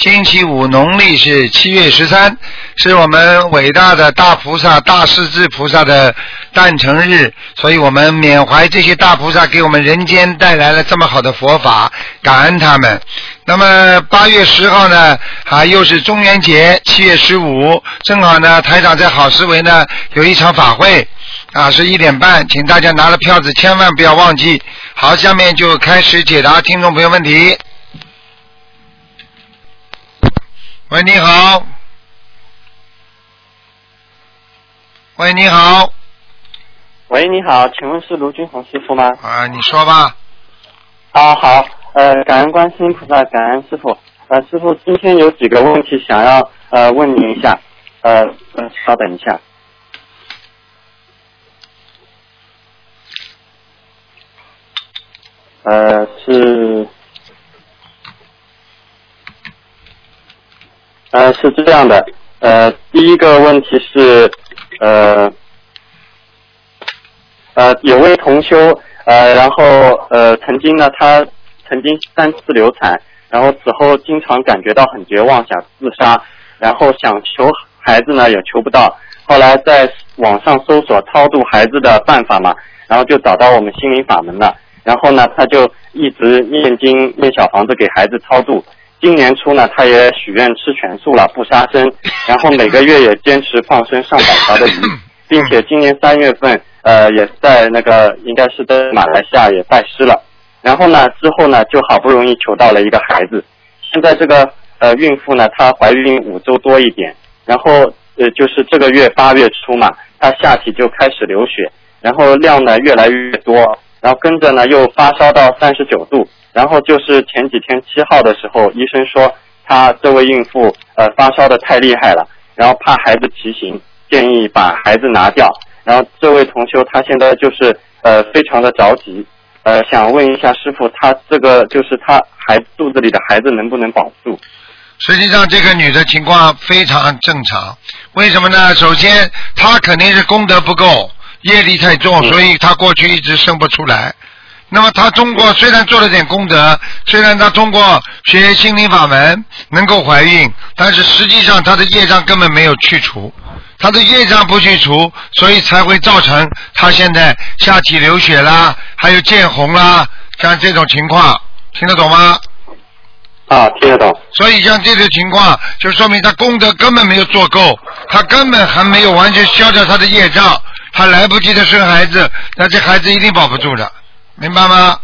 星期五，农历是七月十三，是我们伟大的大菩萨大势至菩萨的诞辰日，所以我们缅怀这些大菩萨给我们人间带来了这么好的佛法，感恩他们。那么八月十号呢，啊，又是中元节，七月十五，正好呢，台长在好思维呢有一场法会，啊，是一点半，请大家拿了票子千万不要忘记。好，下面就开始解答听众朋友问题。喂，你好。喂，你好。喂，你好，请问是卢军红师傅吗？啊，你说吧。啊，好，呃，感恩观世音菩萨，感恩师傅。呃，师傅，今天有几个问题想要呃问您一下，呃，呃，稍等一下。呃，是，呃，是这样的，呃，第一个问题是，呃，呃，有位同修，呃，然后呃，曾经呢，他曾经三次流产，然后此后经常感觉到很绝望，想自杀，然后想求孩子呢也求不到，后来在网上搜索超度孩子的办法嘛，然后就找到我们心灵法门了。然后呢，他就一直念经念小房子给孩子超度。今年初呢，他也许愿吃全素了，不杀生。然后每个月也坚持放生上百条的鱼，并且今年三月份，呃，也在那个应该是在马来西亚也拜师了。然后呢，之后呢，就好不容易求到了一个孩子。现在这个呃孕妇呢，她怀孕五周多一点，然后呃就是这个月八月初嘛，她下体就开始流血，然后量呢越来越多。然后跟着呢，又发烧到三十九度，然后就是前几天七号的时候，医生说她这位孕妇呃发烧的太厉害了，然后怕孩子畸形，建议把孩子拿掉。然后这位同修他现在就是呃非常的着急，呃想问一下师傅，他这个就是他孩肚子里的孩子能不能保住？实际上，这个女的情况非常正常，为什么呢？首先，她肯定是功德不够。业力太重，所以她过去一直生不出来。那么他通过虽然做了点功德，虽然他通过学心灵法门能够怀孕，但是实际上他的业障根本没有去除，他的业障不去除，所以才会造成他现在下体流血啦，还有见红啦，像这种情况，听得懂吗？啊，听得懂。所以像这种情况，就说明他功德根本没有做够，他根本还没有完全消掉他的业障。他来不及的生孩子，那这孩子一定保不住的，明白吗？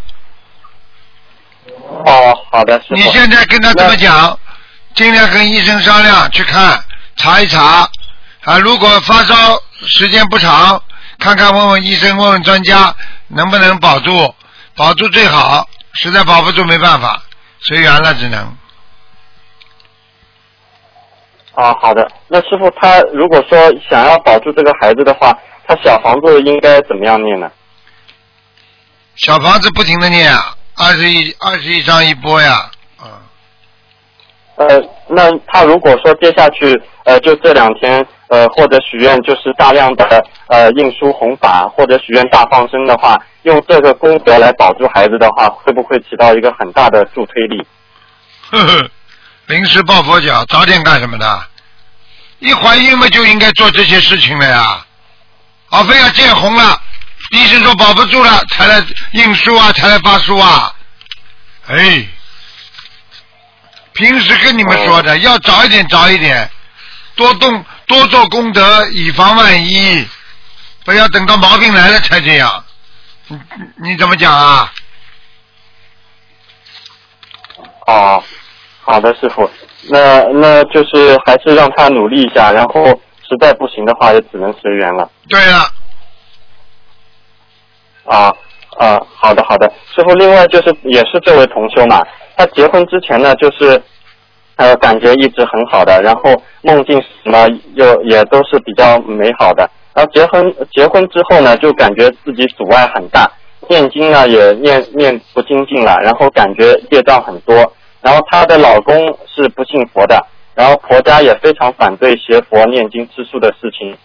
哦，好的，你现在跟他这么讲，尽量跟医生商量去看查一查啊。如果发烧时间不长，看看问问医生，问问专家能不能保住，保住最好。实在保不住没办法，随缘了只能。啊，好的。那师傅他如果说想要保住这个孩子的话。他小房子应该怎么样念呢？小房子不停的念，二十一二十一张一波呀，嗯。呃，那他如果说接下去呃就这两天呃或者许愿就是大量的呃印书弘法或者许愿大放生的话，用这个功德来保住孩子的话，会不会起到一个很大的助推力？呵呵，临时抱佛脚，早点干什么的？一怀孕嘛就应该做这些事情了呀。啊，非要见红了，医生说保不住了，才来印书啊，才来发书啊。哎，平时跟你们说的，要早一点，早一点，多动，多做功德，以防万一，不要等到毛病来了才这样。你你怎么讲啊？哦，好的，师傅，那那就是还是让他努力一下，然后。实在不行的话，也只能随缘了。对了。啊啊，好的好的，师傅。另外就是也是这位同修嘛，他结婚之前呢，就是呃感觉一直很好的，然后梦境什么又也都是比较美好的，然后结婚结婚之后呢，就感觉自己阻碍很大，念经呢也念念不精进了，然后感觉业障很多。然后她的老公是不信佛的，然后婆家也非常反对学佛念经吃素的事情。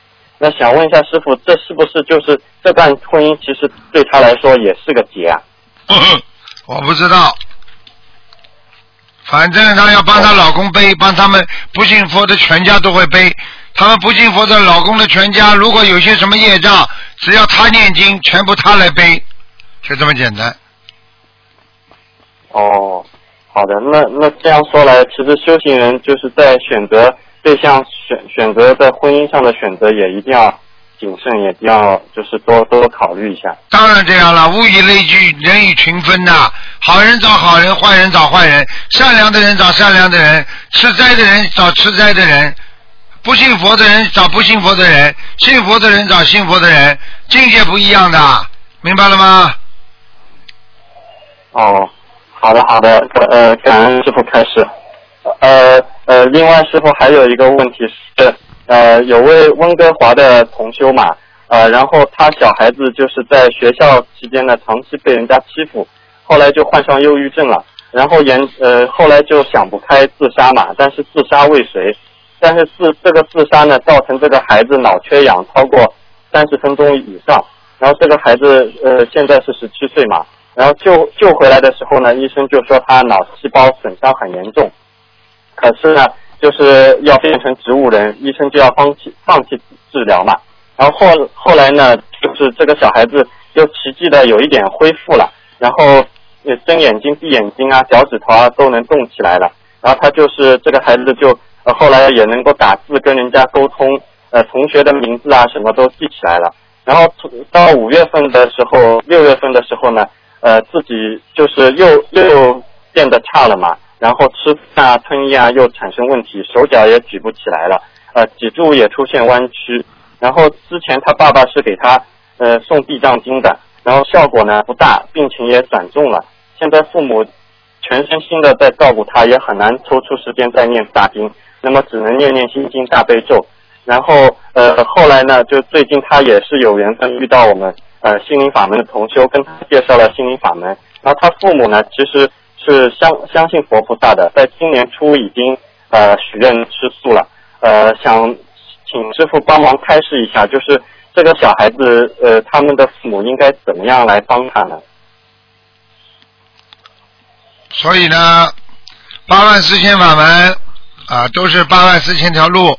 那想问一下师傅，这是不是就是这段婚姻其实对她来说也是个劫啊？我不知道，反正她要帮她老公背，帮他们不信佛的全家都会背。他们不信佛的老公的全家，如果有些什么业障，只要他念经，全部她来背，就这么简单。哦，好的，那那这样说来，其实修行人就是在选择对象选选择在婚姻上的选择，也一定要谨慎，也要就是多多考虑一下。当然这样了，物以类聚，人以群分呐、好人找好人，坏人找坏人，善良的人找善良的人，吃斋的人找吃斋的人，不信佛的人找不信佛的人，信佛的人找信佛的人，境界不一样的，明白了吗？哦，好的好的，呃，感恩师傅开始。呃呃，另外师傅还有一个问题是，呃，有位温哥华的同修嘛，呃，然后他小孩子就是在学校期间呢，长期被人家欺负，后来就患上忧郁症了，然后严呃后来就想不开自杀嘛，但是自杀未遂，但是自这个自杀呢，造成这个孩子脑缺氧超过三十分钟以上，然后这个孩子呃现在是十七岁嘛，然后救救回来的时候呢，医生就说他脑细胞损伤很严重，可是呢，就是要变成植物人，医生就要放弃放弃治疗嘛。然后后后来呢，就是这个小孩子又奇迹的有一点恢复了，然后呃睁眼睛、闭眼睛啊，脚趾头啊都能动起来了。然后他就是这个孩子就后来也能够打字跟人家沟通，呃同学的名字啊什么都记起来了。然后到五月份的时候，六月份的时候呢，呃自己就是又又变得差了嘛，然后吃饭啊、吞咽啊又产生问题，手脚也举不起来了，呃脊柱也出现弯曲。然后之前他爸爸是给他呃送地藏经的，然后效果呢不大，病情也转重了。现在父母全身心的在照顾他，也很难抽出时间再念大经，那么只能念念心经大悲咒。然后呃后来呢，就最近他也是有缘分遇到我们呃心灵法门的同修，跟他介绍了心灵法门。然后他父母呢，其实是相相信佛菩萨的，在今年初已经呃许愿吃素了，呃想请师傅帮忙开示一下，就是这个小孩子呃他们的父母应该怎么样来帮他呢？所以呢，八万四千法门啊，都是八万四千条路，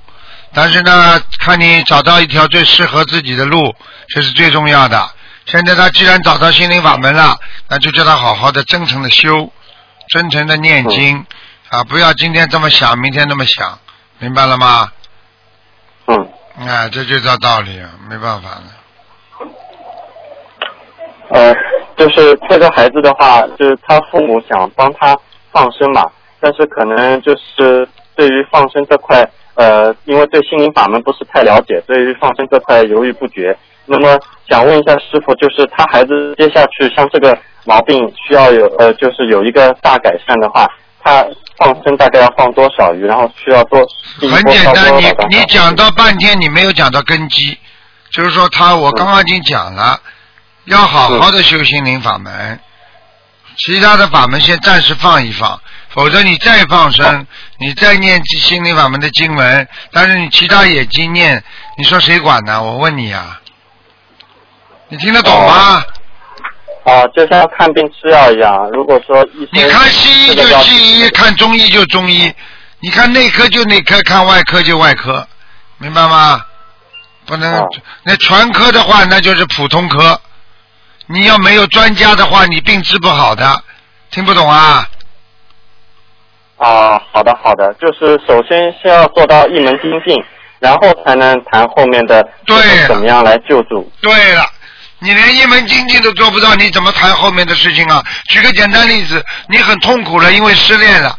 但是呢，看你找到一条最适合自己的路，这是最重要的。现在他既然找到心灵法门了，那就叫他好好的、真诚的修，真诚的念经啊，不要今天这么想，明天那么想，明白了吗？嗯。啊，这就叫道理，没办法了。呃，就是这个孩子的话，就是他父母想帮他放生嘛，但是可能就是对于放生这块，呃，因为对心灵法门不是太了解，对于放生这块犹豫不决。那么想问一下师傅，就是他孩子接下去像这个毛病需要有呃，就是有一个大改善的话，他放生大概要放多少鱼，然后需要多很简单，你你讲到半天，你没有讲到根基，就是说他，我刚刚已经讲了，要好好的修心灵法门，其他的法门先暂时放一放，否则你再放生，你再念心灵法门的经文，但是你其他也经念，你说谁管呢？我问你啊、你听得懂吗？啊，就像看病吃药一样，如果说医生你看西医就西医，看中医就中医，你看内科就内科，看外科就外科，明白吗？不能，啊那全科的话那就是普通科，你要没有专家的话，你病治不好的，听不懂啊？啊，好的好的，就是首先先要做到一门精进，然后才能谈后面的对了怎么样来救助。对了，你连一门精进都做不到，你怎么谈后面的事情啊？举个简单例子，你很痛苦了，因为失恋了，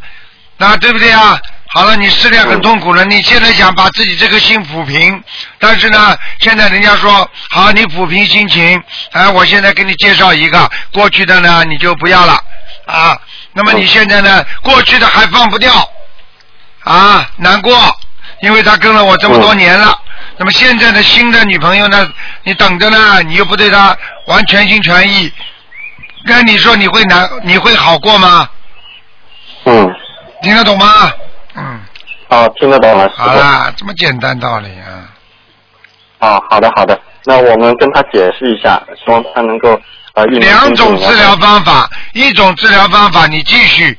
那对不对啊？好了，你失恋很痛苦了，你现在想把自己这颗心抚平，但是呢，现在人家说好，你抚平心情，哎，我现在给你介绍一个，过去的呢你就不要了啊，那么你现在呢，过去的还放不掉啊，难过，因为他跟了我这么多年了。那么现在的新的女朋友呢，你等着呢，你又不对她完全心全意，那你说你会难，你会好过吗？嗯，听得懂吗？嗯，好，听得懂了，好啦，这么简单道理啊。啊，好的好的，那我们跟他解释一下，希望他能够呃一鸣两种治疗方法，一种治疗方法你继续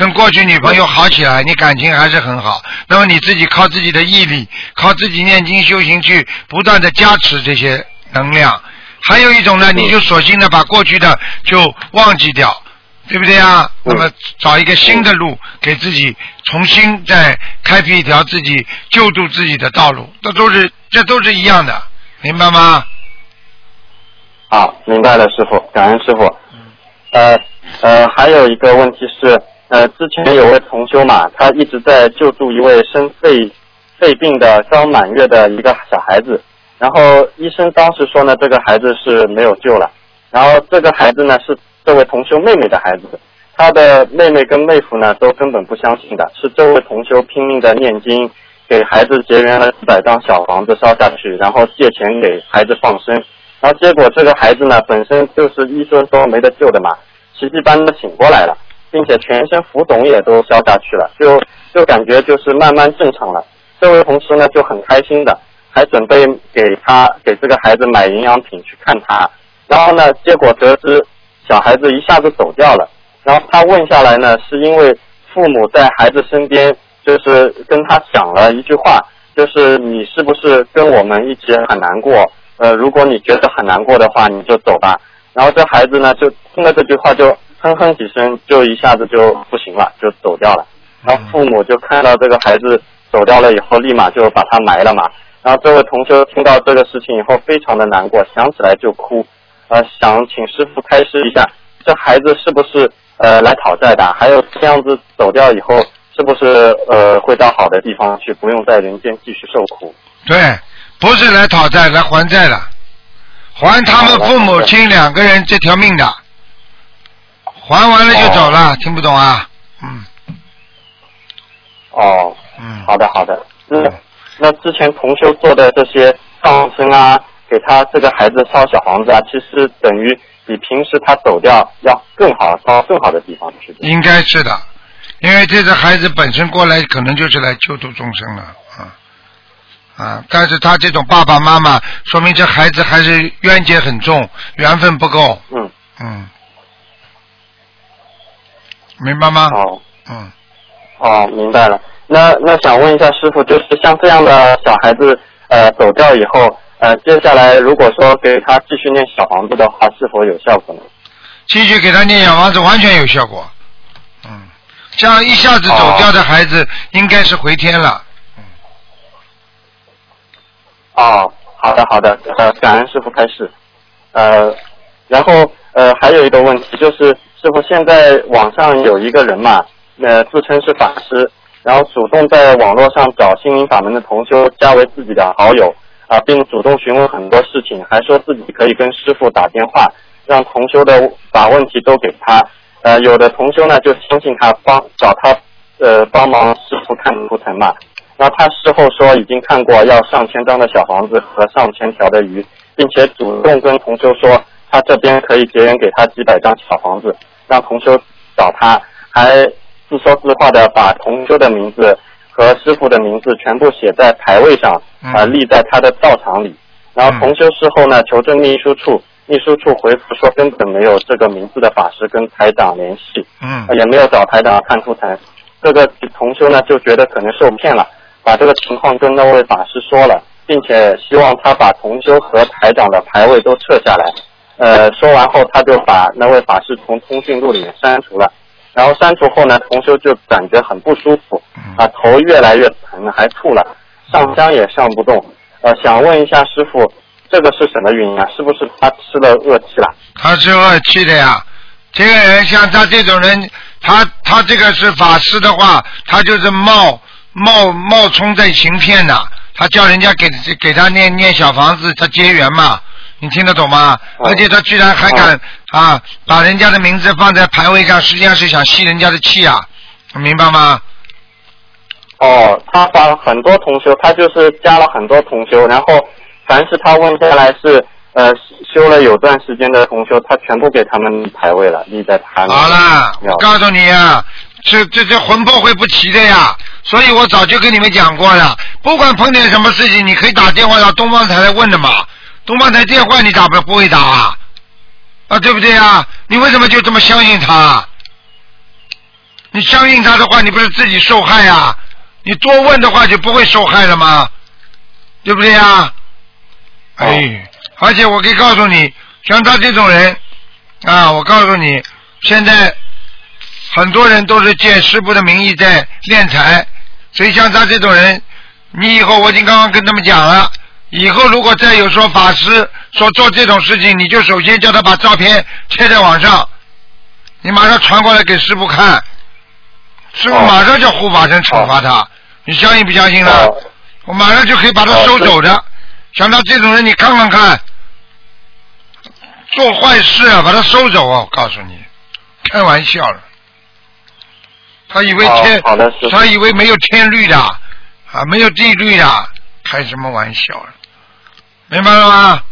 跟过去女朋友好起来，你感情还是很好。那么你自己靠自己的毅力，靠自己念经修行去不断的加持这些能量。还有一种呢，你就索性的把过去的就忘记掉，对不对啊？那么找一个新的路，给自己重新再开辟一条自己救助自己的道路，这都是这都是一样的，明白吗？好，明白了，师傅，感恩师傅。呃呃，还有一个问题是，呃，之前有位同修嘛，他一直在救助一位生肺肺病的刚满月的一个小孩子，然后医生当时说呢，这个孩子是没有救了，然后这个孩子呢是这位同修妹妹的孩子，他的妹妹跟妹夫呢都根本不相信的，是这位同修拼命的念经，给孩子结缘了四百张小房子烧下去，然后借钱给孩子放生。然后结果这个孩子呢，本身就是医生说没得救的嘛，奇迹般的醒过来了，并且全身浮肿也都消下去了，就就感觉就是慢慢正常了。这位同事呢就很开心的，还准备给他给这个孩子买营养品去看他。然后呢，结果得知小孩子一下子走掉了。然后他问下来呢，是因为父母在孩子身边，就是跟他讲了一句话，就是你是不是跟我们一起很难过？呃，如果你觉得很难过的话，你就走吧。然后这孩子呢，就听了这句话，就哼哼几声，就一下子就不行了，就走掉了。然后父母就看到这个孩子走掉了以后，立马就把他埋了嘛。然后这位同学听到这个事情以后，非常的难过，想起来就哭。呃，想请师傅开示一下，这孩子是不是呃来讨债的？还有这样子走掉以后，是不是呃会到好的地方去，不用在人间继续受苦？对，不是来讨债，来还债的，还他们父母亲两个人这条命的，还完了就走了，听不懂啊？嗯哦，嗯，好的好的。那那之前同修做的这些放生啊，给他这个孩子烧小房子啊，其实等于比平时他走掉要更好，到更好的地方去。应该是的，因为这个孩子本身过来可能就是来救度众生了啊啊！但是他这种爸爸妈妈，说明这孩子还是冤结很重，缘分不够。嗯，嗯，明白吗？哦嗯，哦，明白了。那那想问一下师傅，就是像这样的小孩子呃走掉以后，呃接下来如果说给他继续念小房子的话，是否有效果呢？继续给他念小房子，完全有效果。嗯，这样一下子走掉的孩子，应该是回天了。嗯哦，好的好的，呃，感恩师傅开示。呃，然后呃还有一个问题就是，师傅现在网上有一个人嘛，呃自称是法师，然后主动在网络上找心灵法门的同修加为自己的好友啊、并主动询问很多事情，还说自己可以跟师傅打电话，让同修的把问题都给他。呃，有的同修呢就相信他帮找他呃帮忙师傅看图腾嘛，那他事后说已经看过要上千张的小房子和上千条的鱼，并且主动跟同修说他这边可以结缘给他几百张小房子，让同修找他，还自说自话的把同修的名字和师傅的名字全部写在牌位上，嗯啊、立在他的道场里。然后同修事后呢，求证秘书处，秘书处回复说根本没有这个名字的法师跟台长联系，嗯也没有找台长看图腾。这个同修呢就觉得可能受骗了，把这个情况跟那位法师说了，并且希望他把同修和台长的牌位都撤下来。呃，说完后他就把那位法师从通讯录里面删除了。然后删除后呢，同修就感觉很不舒服，啊，头越来越疼，还吐了，上香也上不动。呃，想问一下师傅，这个是什么原因啊？是不是他吃了恶气了？他是恶气的呀。这个人像他这种人，他他这个是法师的话，他就是冒冒冒充在行骗的。他叫人家给给他念念小房子，他结缘嘛，你听得懂吗？哦而且他居然还敢啊，把人家的名字放在牌位上，实际上是想吸人家的气啊，明白吗？哦，他把很多同修，他就是加了很多同修，然后凡是他问下来是呃修了有段时间的同修，他全部给他们排位了，立在他那。好了，我告诉你啊，这这这魂魄会不齐的呀，所以我早就跟你们讲过了，不管碰见什么事情，你可以打电话到东方台来问的嘛。东方台电话你打不不会打啊？啊，对不对啊？你为什么就这么相信他？你相信他的话，你不是自己受害呀、你多问的话就不会受害了吗？对不对呀？哎，而且我可以告诉你，像他这种人啊，我告诉你，现在很多人都是借师傅的名义在敛财，所以像他这种人，你以后我已经刚刚跟他们讲了，以后如果再有说法师说做这种事情，你就首先叫他把照片贴在网上，你马上传过来给师傅看，师傅哦马上叫护法神惩罚他，你相信不相信呢？哦我马上就可以把他收走的。像他这种人，你看看看，做坏事啊，把他收走啊！我告诉你，开玩笑了。他以为天，他以为没有天律的啊，没有地律的，开什么玩笑了？明白了吗？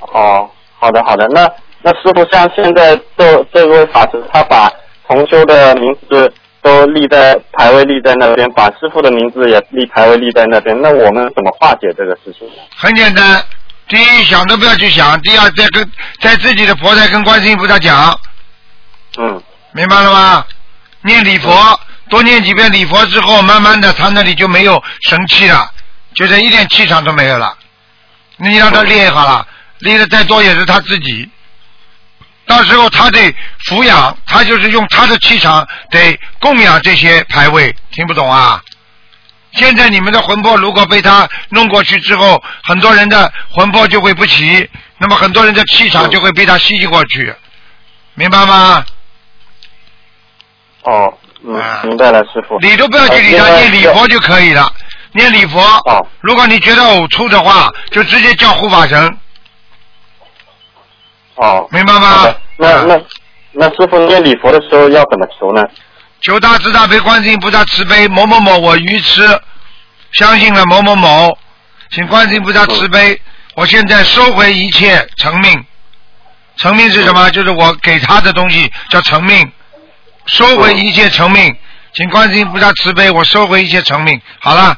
哦，好的好的，那那师傅像现在这这位法师，他把同修的名字都立在牌位立在那边，把师傅的名字也立牌位立在那边，那我们怎么化解这个事情？很简单，第一想都不要去想，第二在跟在自己的佛台跟观世音菩萨讲，嗯，明白了吗？念礼佛，多念几遍礼佛之后，慢慢的他那里就没有神气了，就是一点气场都没有了。你让他练好了，练的再多也是他自己。到时候他得抚养，他就是用他的气场得供养这些牌位，听不懂啊？现在你们的魂魄如果被他弄过去之后，很多人的魂魄就会不齐，那么很多人的气场就会被他吸进过去，明白吗？哦，明白了，师傅。理都不要去理他，呃念礼佛就可以了。念礼佛，哦。如果你觉得呕吐的话，就直接叫护法神，哦，明白吗？那那师傅念礼佛的时候要怎么求呢？求大慈大悲观世音菩萨慈悲，某某某我愚痴，相信了某某某，请观世音菩萨慈悲，我现在收回一切成命。成命是什么？就是我给他的东西叫成命，收回一切成命，请观世音菩萨慈悲，我收回一切成命。好了，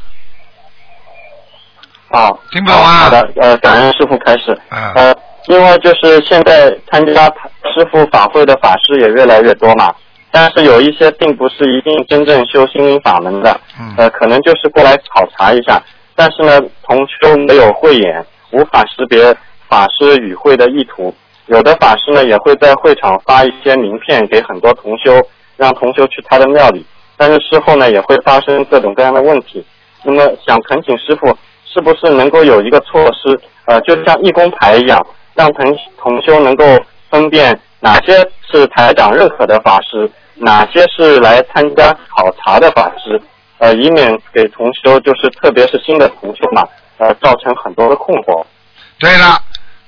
啊，听不懂啊好的，呃，感恩师傅开始。啊呃，另外就是现在参加师傅法会的法师也越来越多嘛，但是有一些并不是一定真正修心灵法门的，嗯呃，可能就是过来考察一下，但是呢，同修没有慧眼，无法识别法师与会的意图。有的法师呢也会在会场发一些名片给很多同修，让同修去他的庙里，但是事后呢也会发生各种各样的问题。那么想恳请师傅，是不是能够有一个措施，呃，就像义工牌一样，让同同修能够分辨哪些是台长认可的法师，哪些是来参加考察的法师，呃，以免给同修就是特别是新的同修嘛，呃，造成很多的困惑。对了，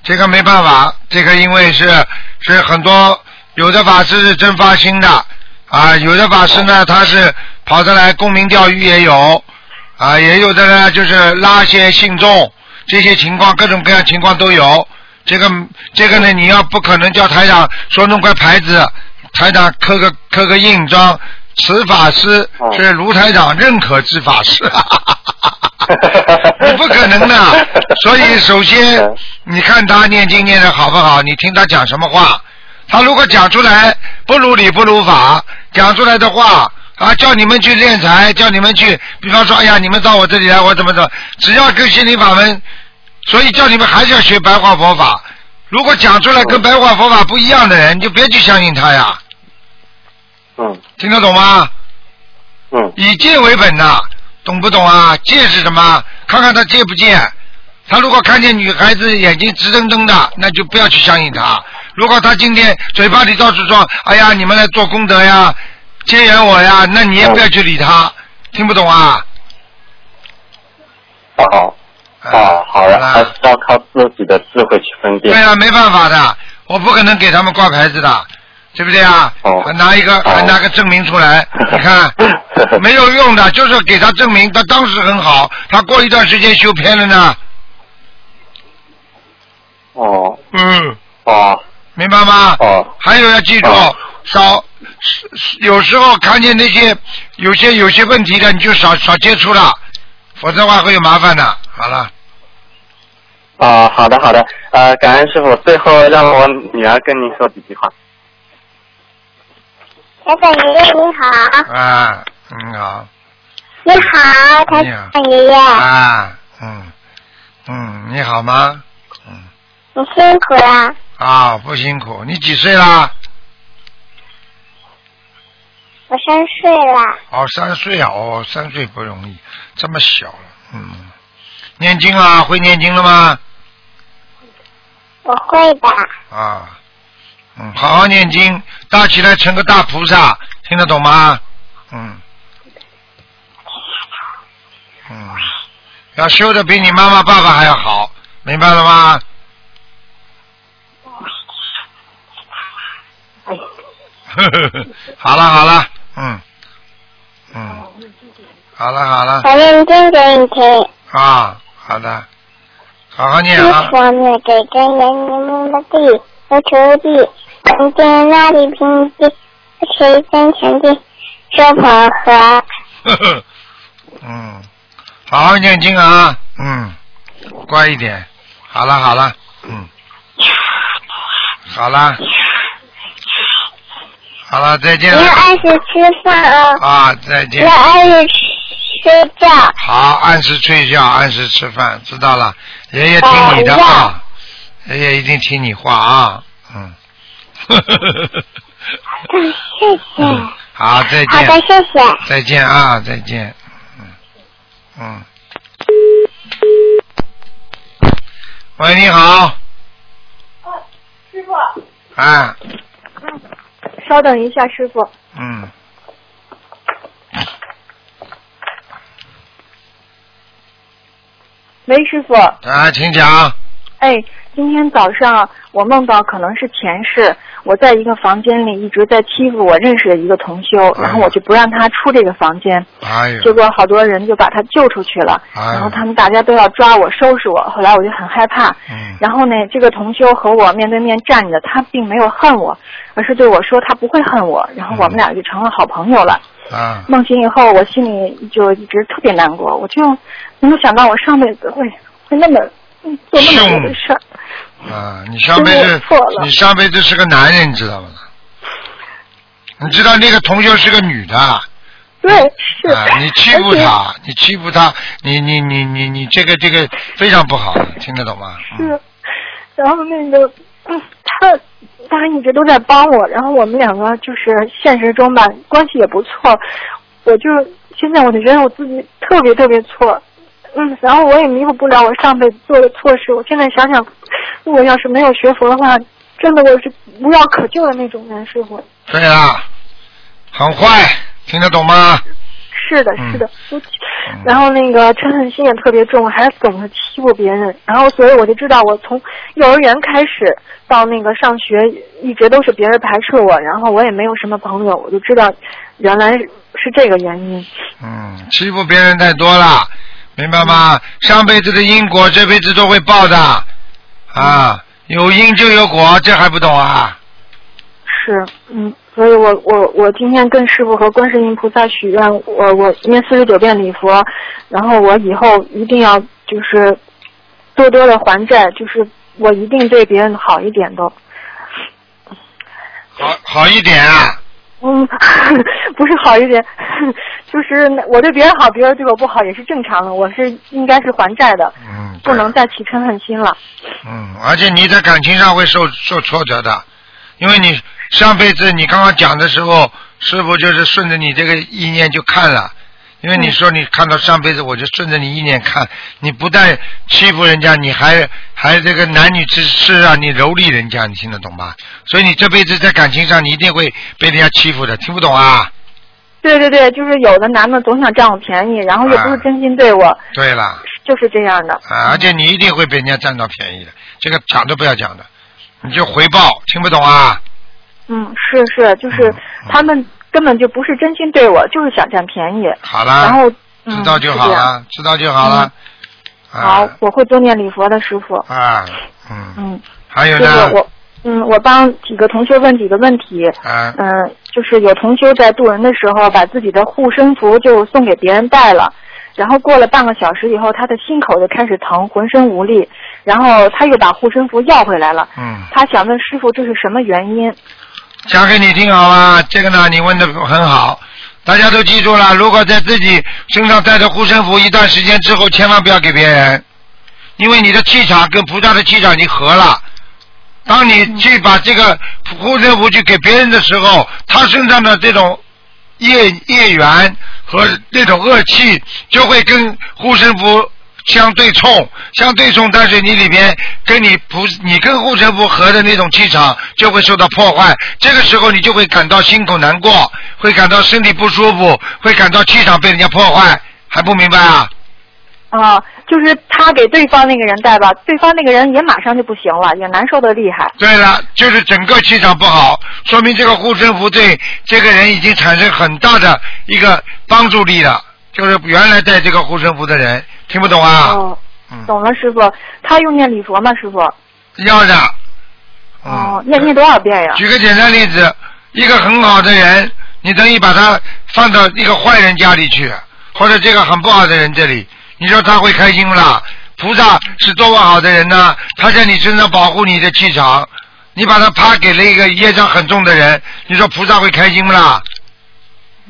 这个没办法，这个因为是是很多有的法师是真发心的啊，有的法师呢他是跑着来沽名钓誉也有啊，也有的呢就是拉些信众，这些情况各种各样情况都有。这个这个呢，你要不可能叫台长说弄块牌子，台长刻个刻个印章，此法师是卢台长认可之法师。你不可能的，所以首先你看他念经念的好不好，你听他讲什么话。他如果讲出来不如理不如法，讲出来的话啊，叫你们去练财，叫你们去，比方说，哎呀，你们到我这里来，我怎么怎么，只要跟心灵法门，所以叫你们还是要学白话佛法。如果讲出来跟白话佛法不一样的人，你就别去相信他呀。嗯听得懂吗？嗯以戒为本呐、懂不懂啊？戒是什么？看看他戒不戒。他如果看见女孩子眼睛直瞪瞪的，那就不要去相信他。如果他今天嘴巴里到处说：“哎呀，你们来做功德呀，接缘我呀”，那你也不要去理他。听不懂啊？哦哦，好的，还是。要靠自己的智慧去分辨。对啊，没办法的，我不可能给他们挂牌子的。对不对啊？哦还拿一个还拿个证明出来，你看没有用的，就是给他证明，他当时很好，他过一段时间修偏了呢。哦嗯，哦明白吗？哦还有要记住哦，少有时候看见那些有些有些问题的，你就少少接触了，否则的话会有麻烦的。好了，啊，好的好的，呃，感恩师傅。最后让我女儿跟您说几句话。台长爷爷你好，啊，你好，你好，台你好长爷爷，啊，嗯嗯，你好吗？嗯你辛苦啦。啊，不辛苦。你几岁啦？我三岁了，哦，三岁啊，哦，三岁不容易，这么小了，嗯，念经啊，会念经了吗？我会的。啊，嗯，好好念经，大起来成个大菩萨，听得懂吗？嗯，嗯，要修的比你妈妈爸爸还要好，明白了吗？呵呵呵，好了好了，嗯，嗯，好了好了，我认真给你听，啊，好的，好好念啊，傅那给真人的地和土地，那里平说婆和。呵呵，嗯，好好念经啊，嗯，乖一点，好了好了，嗯，好了，好了，再见。了你要按时吃饭哦，啊，再见。要，按时睡觉。好，按时睡觉，按时吃饭，知道了，爷爷听你的哦啊，爷爷一定听你话啊，嗯，呵呵呵呵嗯，谢谢。好，再见。好的，谢谢。再见啊，再见，嗯，嗯。喂，你好。师傅，啊，稍等一下，师傅。嗯，喂，师傅。啊，请讲。哎，今天早上我梦到可能是前世，我在一个房间里一直在欺负我认识的一个同修，哎。然后我就不让他出这个房间，哎，结果好多人就把他救出去了，哎然后他们大家都要抓我收拾我，后来我就很害怕。嗯，然后呢，这个同修和我面对面站着，他并没有恨我，而是对我说他不会恨我，然后我们俩就成了好朋友了。啊，梦醒以后，我心里就一直特别难过，我就没有想到我上辈子会会那么嗯做那么多的事儿。啊，你上辈子你上辈子是个男人，你知道吗？你知道那个同学是个女的，啊，对，是。你欺负她，你欺负她，你你你你你这个这个非常不好，听得懂吗？嗯是，然后那个，嗯，他他一直都在帮我，然后我们两个就是现实中吧关系也不错，我就现在我就觉得我自己特别特别错，嗯，然后我也弥补不了我上辈子做的错事，我现在想想，如果要是没有学佛的话，真的我是无药可救的那种人，师傅。对啊，很坏，听得懂吗？是的，嗯是的，我然后那个嗔恨心也特别重，还总是欺负别人，然后所以我就知道，我从幼儿园开始到那个上学，一直都是别人排斥我，然后我也没有什么朋友，我就知道原来是这个原因。嗯，欺负别人太多了，明白吗？上辈子的因果，这辈子都会报的，啊，有因就有果，这还不懂啊？是，嗯，所以我我我今天跟师傅和观世音菩萨许愿，我我念四十九遍礼佛，然后我以后一定要就是多多的还债，就是我一定对别人好一点都。好好一点啊！嗯，不是好一点，就是我对别人好，别人对我不好也是正常的，我是应该是还债的，嗯，不能再起嗔恨心了。嗯，而且你在感情上会受受挫折的，因为你上辈子你刚刚讲的时候，师傅就是顺着你这个意念就看了，因为你说你看到上辈子我就顺着你意念看，你不但欺负人家，你还还这个男女之事啊你蹂躏人家，你听得懂吧？所以你这辈子在感情上你一定会被人家欺负的，听不懂啊？对对对，就是有的男的总想占我便宜，然后又不是真心对我，对了，就是这样的。啊，而且你一定会被人家占到便宜的，这个讲都不要讲的，你就回报，听不懂啊？嗯，是是，就是嗯他们根本就不是真心对我，就是想占便宜。好了，然后，嗯，知道就好。了，知道就好了。好啊，我会多念礼佛的，师傅。啊，嗯，嗯，还有呢，我嗯，我帮几个同学问几个问题。啊，嗯，就是有同修在渡人的时候，把自己的护身符就送给别人戴了，然后过了半个小时以后，他的心口就开始疼，浑身无力，然后他又把护身符要回来了。嗯，他想问师傅这是什么原因？讲给你听好吗？这个呢，你问的很好。大家都记住了，如果在自己身上带着护身符一段时间之后，千万不要给别人，因为你的气场跟菩萨的气场已经合了。当你去把这个护身符去给别人的时候，他身上的这种业业缘和那种恶气就会跟护身符相对冲，相对冲，但是你里边跟你不，你跟护身符合的那种气场就会受到破坏，这个时候你就会感到心口难过，会感到身体不舒服，会感到气场被人家破坏，还不明白啊？啊，就是他给对方那个人带吧，对方那个人也马上就不行了，也难受的厉害。对了，就是整个气场不好，说明这个护身符对这个人已经产生很大的一个帮助力了。就是原来带这个护身符的人，听不懂啊？懂了，师傅。他用念礼佛吗，师傅？要的。哦嗯，，念念多少遍呀？举个简单例子，一个很好的人，你等于把他放到一个坏人家里去，或者这个很不好的人这里，你说他会开心不啦？菩萨是多么好的人呢？他在你身上保护你的气场，你把他啪给了一个业障很重的人，你说菩萨会开心不啦？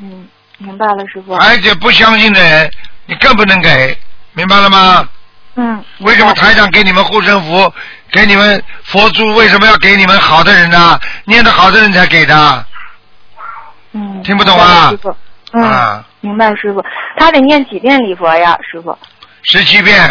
嗯，明白了，师傅。而且不相信的人，你更不能给，明白了吗？嗯。为什么台长给你们护身符，给你们佛珠，为什么要给你们好的人呢？念得好的人才给的。嗯。听不懂啊师傅。嗯。啊，明白，师傅。他得念几遍礼佛呀，师傅？十七遍，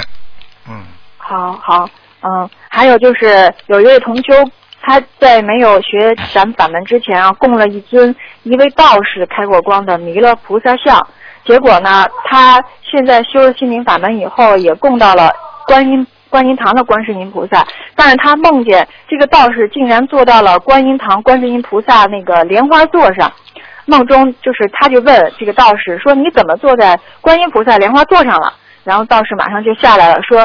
嗯，好好，嗯，还有就是有一位同修，他在没有学咱法门之前啊，供了一尊一位道士开过光的弥勒菩萨像，结果呢，他现在修了心灵法门以后，也供到了观音观音堂的观世音菩萨，但是他梦见这个道士竟然坐到了观音堂观世音菩萨那个莲花座上。梦中就是，他就问这个道士说：“你怎么坐在观音菩萨莲花座上了？”然后道士马上就下来了，说：“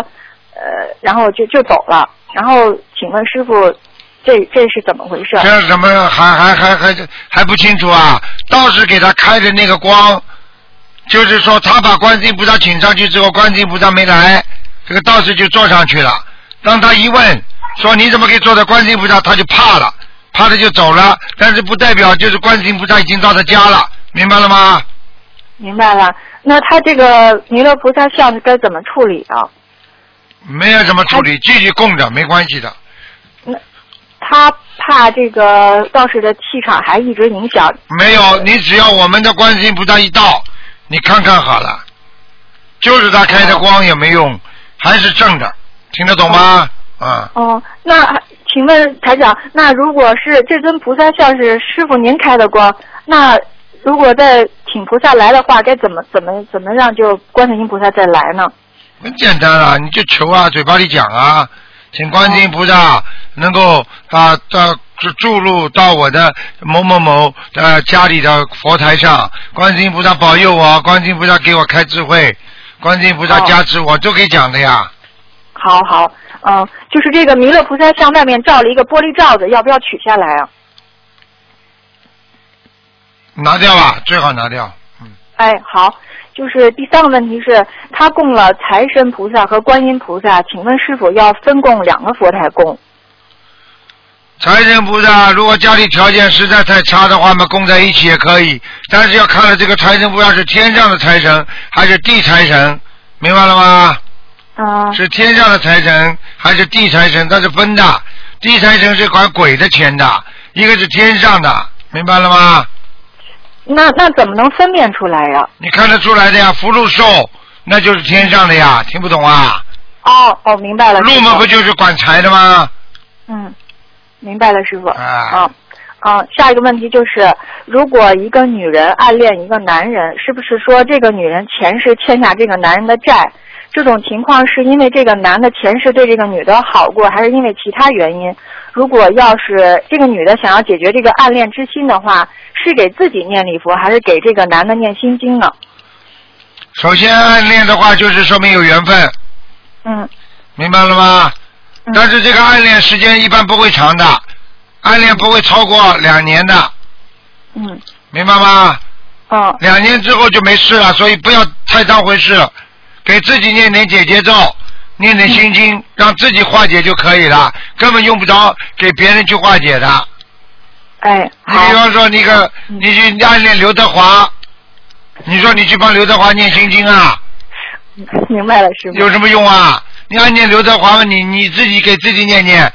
呃，然后就就走了。然后请问师傅，这这是怎么回事？这怎么还还还还还不清楚啊？道士给他开的那个光，就是说他把观世音菩萨请上去之后，观世音菩萨没来，这个道士就坐上去了。当他一问说你怎么可以坐在观世音菩萨，他就怕了，怕了就走了。但是不代表就是观世音菩萨已经到他家了，明白了吗？明白了。那他这个弥勒菩萨像该怎么处理啊？没有怎么处理，继续供着没关系的。他怕这个道士的气场还一直影响。没有，你只要我们的观世音菩萨一到，你看看好了，就是他开的光也没用，还是正的，听得懂吗？啊，哦，那请问台长，那如果是这尊菩萨像是师傅您开的光，那如果再请菩萨来的话，该怎么怎么怎么让就观世音菩萨再来呢？很简单啊，你就求啊，嘴巴里讲啊，请观世音菩萨能够啊到注注入到我的某某某呃家里的佛台上，观世音菩萨保佑我，观世音菩萨给我开智慧，观世音菩萨加持我，都可以讲的呀。好好，嗯、就是这个弥勒菩萨像外面罩了一个玻璃罩子，要不要取下来啊？拿掉吧，最好拿掉。嗯哎，好，就是第三个问题是，他供了财神菩萨和观音菩萨，请问是否要分供两个佛台供？财神菩萨，如果家里条件实在太差的话嘛，供在一起也可以，但是要看了这个财神菩萨是天上的财神还是地财神，明白了吗？啊、是天上的财神还是地财神？它是分的，地财神是管鬼的钱的，一个是天上的，明白了吗？那那怎么能分辨出来呀、你看得出来的呀，福禄寿那就是天上的呀，听不懂啊？哦哦，明白了。师傅禄嘛不就是管财的吗？嗯，明白了，师傅。啊啊啊，下一个问题就是，如果一个女人暗恋一个男人，是不是说这个女人前世欠下这个男人的债，这种情况是因为这个男的前世对这个女的好过，还是因为其他原因？如果要是这个女的想要解决这个暗恋之心的话，是给自己念礼佛，还是给这个男的念心经呢？首先暗恋的话，就是说明有缘分，嗯。明白了吗？嗯。但是这个暗恋时间一般不会长的，暗恋不会超过两年的，嗯。明白吗？哦。两年之后就没事了，所以不要太当回事，给自己念点解结咒，念念心经，让自己化解就可以了，根本用不着给别人去化解的。哎好你比方说那个，嗯你去暗恋刘德华，你说你去帮刘德华念心经啊，明白了师傅。有什么用啊？你暗恋刘德华嘛，你你自己给自己念念，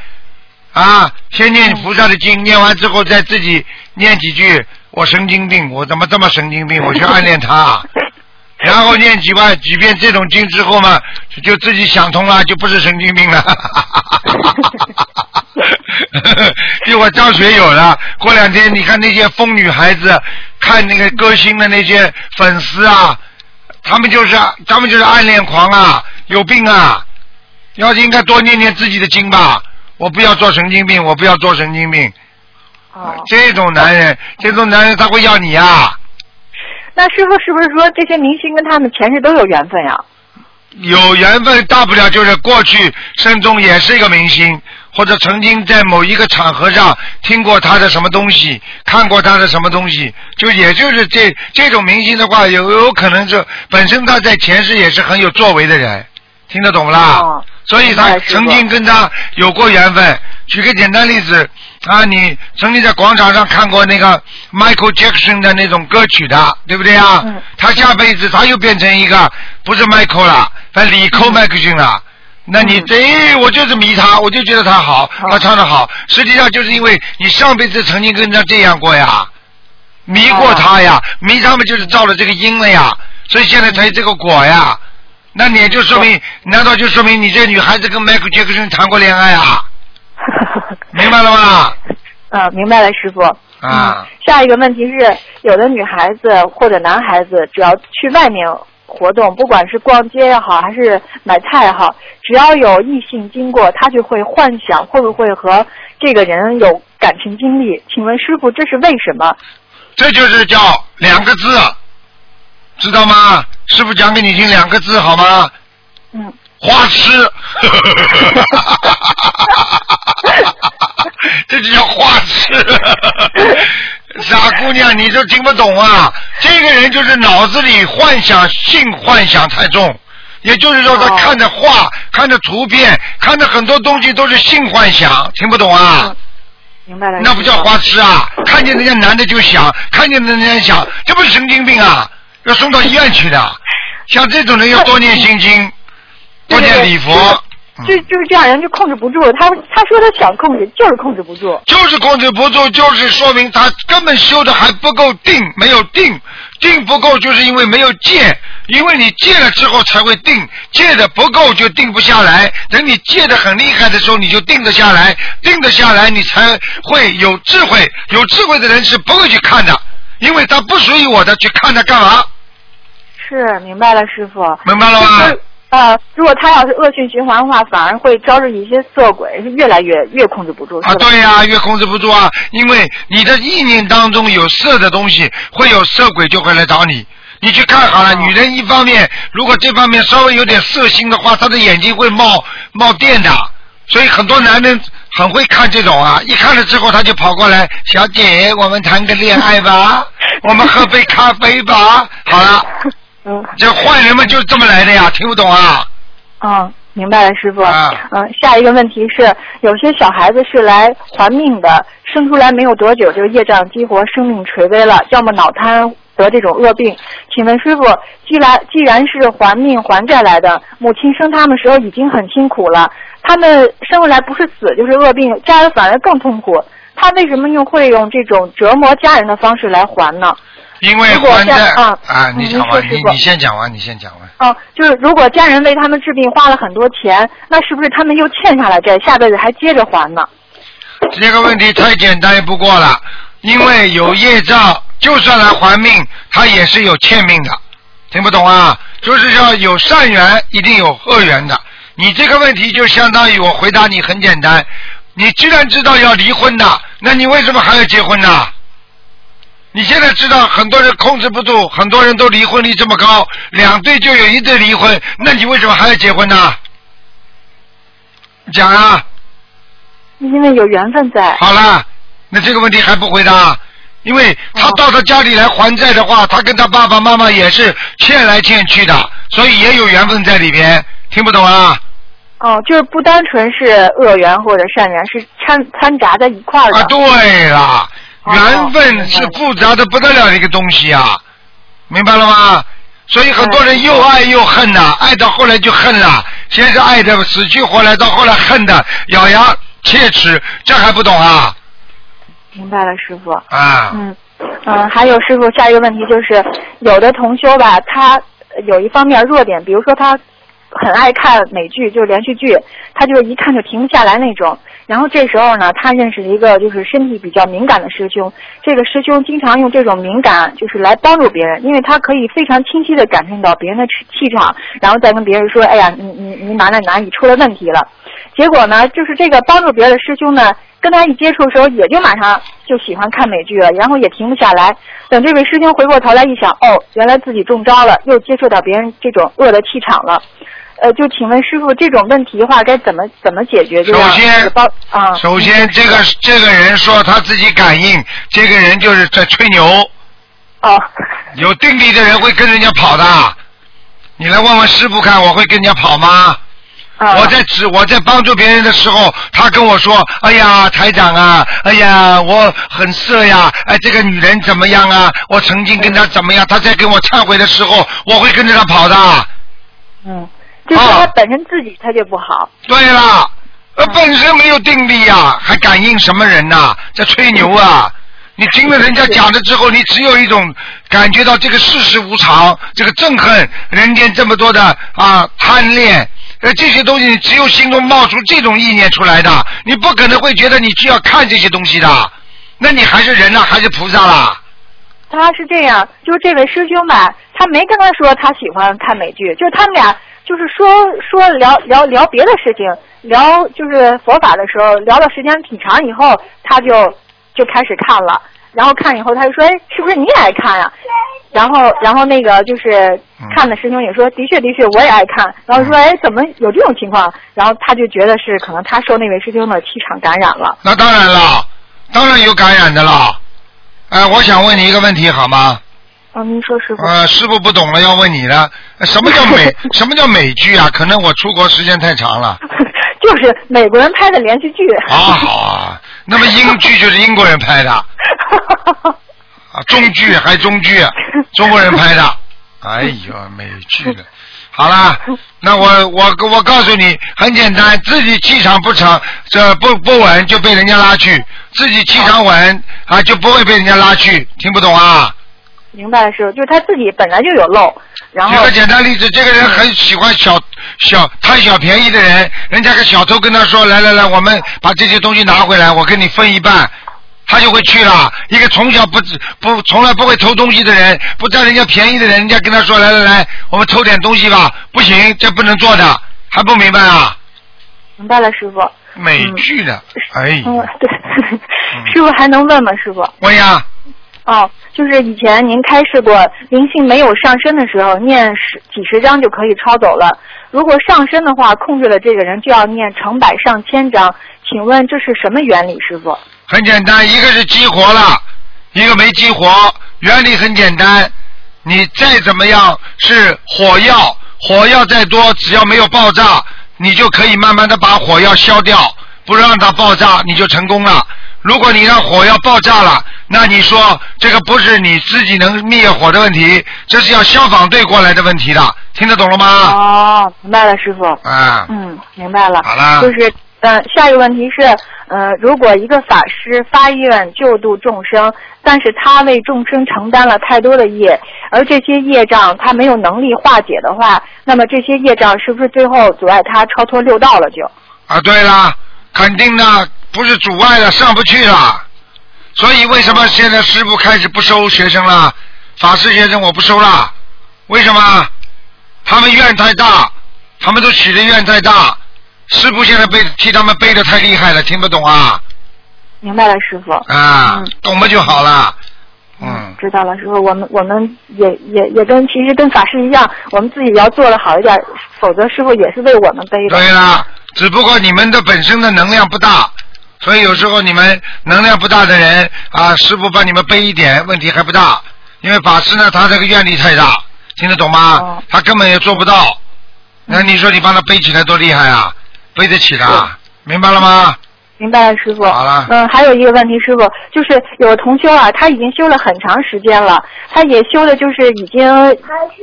啊，先念菩萨的经，念完之后再自己念几句。我神经病，我怎么这么神经病？我去暗恋他，然后念几万几遍这种经之后嘛，就自己想通了，就不是神经病了。比我张学友了。过两天你看那些疯女孩子，看那个歌星的那些粉丝啊，他们就是他们就是暗恋狂啊，有病啊！要应该多念念自己的经吧。我不要做神经病，我不要做神经病。哦，这种男人，这种男人他会要你啊？那师傅是不是说这些明星跟他们前世都有缘分呀？有缘分，大不了就是过去生中也是一个明星，或者曾经在某一个场合上听过他的什么东西，看过他的什么东西，就也就是这这种明星的话，有有可能是本身他在前世也是很有作为的人，听得懂不啦？哦所以他曾经跟他有过缘分。举个简单例子啊，你曾经在广场上看过那个 Michael Jackson 的那种歌曲的，对不对啊？嗯他下辈子他又变成一个不是 Michael 了，反正李寇麦克逊了。那你嗯这、我就是迷他，我就觉得他好，他唱的好。实际上就是因为你上辈子曾经跟他这样过呀，迷过他呀，迷他们就是造了这个因了呀，所以现在才有这个果呀。那你也就说明，难道就说明你这女孩子跟迈克尔杰克逊谈过恋爱啊？明白了吗？嗯，明白了，师傅。啊嗯，下一个问题是，有的女孩子或者男孩子，只要去外面活动，不管是逛街也好，还是买菜也好，只要有异性经过，他就会幻想会不会和这个人有感情经历。请问师傅，这是为什么？这就是叫两个字，知道吗？师傅讲给你听两个字好吗？嗯，花痴，这就叫花痴。傻姑娘，你都听不懂啊！这个人就是脑子里幻想、性幻想太重，也就是说，他哦看着画、看着图片、看着很多东西都是性幻想，听不懂啊？嗯明白了。那不叫花痴啊！看见人家男的就想，看见人家想，这不是神经病啊！要送到医院去的。像这种人要多念心经，多念礼佛，嗯就就是这样人就控制不住，他他说他想控制，就是控制不住。就是控制不住，就是说明他根本修的还不够定，没有定，定不够就是因为没有戒，因为你戒了之后才会定，戒的不够就定不下来，等你戒的很厉害的时候，你就定得下来，定得下来你才会有智慧，有智慧的人是不会去看的，因为他不属于我的，去看他干嘛？是，明白了，师傅。明白了吗就是呃，如果他要是恶性循环的话，反而会招致一些色鬼，是越来越越控制不住，啊，对呀、越控制不住啊，因为你的意念当中有色的东西，会有色鬼就会来找你。你去看好了，哦女人一方面如果这方面稍微有点色心的话，她的眼睛会冒冒电的，所以很多男人很会看这种啊，一看了之后他就跑过来，小姐，我们谈个恋爱吧，我们喝杯咖啡吧，好了，嗯这坏人们就是这么来的呀，听不懂啊？嗯，明白了，师傅。啊嗯，下一个问题是，有些小孩子是来还命的，生出来没有多久就业障激活，生命垂危了，要么脑瘫得这种恶病。请问师傅，既然既然是还命还债来的，母亲生他们时候已经很辛苦了，他们生下来不是死就是恶病，家人反而更痛苦。他为什么又会用这种折磨家人的方式来还呢？因为还债啊啊，你嗯讲完，你你先讲完，你先讲完。哦，就是如果家人为他们治病花了很多钱，那是不是他们又欠下了债，下辈子还接着还呢？这个问题太简单不过了，因为有业障，就算来还命，他也是有欠命的，听不懂啊？就是要有善缘，一定有恶缘的。你这个问题就相当于我回答你很简单，你既然知道要离婚的，那你为什么还要结婚呢？你现在知道很多人控制不住，很多人都离婚率这么高，两对就有一对离婚，那你为什么还要结婚呢？讲啊！因为有缘分在。好了，那这个问题还不回答？因为他到他家里来还债的话，他跟他爸爸妈妈也是欠来欠去的，所以也有缘分在里边。听不懂啊？哦，就是不单纯是恶缘或者善缘，是掺掺杂在一块儿的。啊，对了，哦缘分是复杂的不得了的一个东西啊，明白了吗？所以很多人又爱又恨呐、爱到后来就恨了，先是爱的死去活来，到后来恨的咬牙切齿，这还不懂啊？明白了，师傅。啊，嗯嗯，还有师傅，下一个问题就是，有的同修吧，他有一方面弱点，比如说他很爱看美剧，就是连续剧，他就一看就停不下来那种。然后这时候呢，他认识了一个就是身体比较敏感的师兄，这个师兄经常用这种敏感就是来帮助别人，因为他可以非常清晰的感受到别人的气气场，然后再跟别人说，哎呀，你你你哪哪哪里出了问题了。结果呢，就是这个帮助别人的师兄呢，跟他一接触的时候，也就马上就喜欢看美剧了，然后也停不下来。等这位师兄回过头来一想，哦，原来自己中招了，又接触到别人这种恶的气场了。呃，就请问师傅，这种问题的话该怎么怎么解决？首先首先这个这个人说他自己感应，这个人就是在吹牛。哦，有定力的人会跟人家跑的。你来问问师傅看，我会跟人家跑吗？啊我在指我在帮助别人的时候，他跟我说：“哎呀，台长啊，哎呀，我很色呀，哎，这个女人怎么样啊？我曾经跟她怎么样？”他在跟我忏悔的时候，我会跟着他跑的。嗯，就是说他本身自己他就不好。对了，呃，本身没有定力呀、还感应什么人呐、在吹牛啊！你听了人家讲了之后，你只有一种感觉到这个世事无常，这个憎恨人间这么多的啊贪恋，呃这些东西，你只有心中冒出这种意念出来的，你不可能会觉得你需要看这些东西的，那你还是人呢、还是菩萨啦？他是这样，就是这位师兄吧，他没跟他说他喜欢看美剧，就是他们俩就是说说聊聊聊别的事情，聊就是佛法的时候，聊的时间挺长以后，他就就开始看了，然后看以后他就说，哎，是不是你也爱看呀、然后然后那个就是看的师兄也说，的确的确我也爱看，然后说，哎，怎么有这种情况？然后他就觉得是可能他受那位师兄的气场感染了。那当然了，当然有感染的了。哎、我想问你一个问题好吗？哦，您说师傅。呃，师傅不懂了，要问你了。呃什么叫美？什么叫美剧啊？可能我出国时间太长了。就是美国人拍的连续剧。啊，好啊。那么英剧就是英国人拍的，啊，中剧还中剧，中国人拍的。哎呦，美剧的。好啦，那我我我告诉你，很简单，自己气场不成，这不不稳就被人家拉去；自己气场稳啊，就不会被人家拉去。听不懂啊？明白了，师傅，就是他自己本来就有漏，然后举个简单例子，这个人很喜欢小小贪小便宜的人，人家个小偷跟他说：“来来来，我们把这些东西拿回来，我跟你分一半。”他就会去了。一个从小不不从来不会偷东西的人，不占人家便宜的人，人家跟他说：“来来来，我们偷点东西吧。”不行，这不能做的，还不明白啊？明白了，师傅。美剧的，哎，嗯，对，师傅还能问吗？师傅？问呀，哦，就是以前您开示过，灵性没有上身的时候，念十几十章就可以抄走了。如果上身的话，控制了这个人就要念成百上千章。请问这是什么原理，师傅？很简单，一个是激活了，一个没激活。原理很简单，你再怎么样是火药，火药再多，只要没有爆炸，你就可以慢慢的把火药消掉，不让它爆炸，你就成功了。如果你让火药爆炸了，那你说这个不是你自己能灭火的问题，这是要消防队过来的问题的，听得懂了吗？哦，明白了，师傅。嗯，嗯，明白了。好了就是，呃，下一个问题是，呃，如果一个法师发愿救度众生，但是他为众生承担了太多的业，而这些业障他没有能力化解的话，那么这些业障是不是最后阻碍他超脱六道了就？啊，对了，肯定的，不是阻碍了，上不去了。所以为什么现在师傅开始不收学生了？法师学生我不收了，为什么？他们愿太大，他们都许的愿太大，师傅现在背替他们背的太厉害了，听不懂啊明白了，师傅。啊，嗯懂了就好了。嗯，知道了，师傅，我们我们也也也跟其实跟法师一样，我们自己要做的好一点，否则师傅也是为我们背的。对了，只不过你们的本身的能量不大，所以有时候你们能量不大的人啊，师傅帮你们背一点，问题还不大。因为法师呢，他这个愿力太大，听得懂吗？哦他根本也做不到。那你说你帮他背起来多厉害啊？背得起的，明白了吗？明白了，师傅。好了嗯，还有一个问题，师傅，就是有个同修啊，他已经修了很长时间了，他也修的就是已经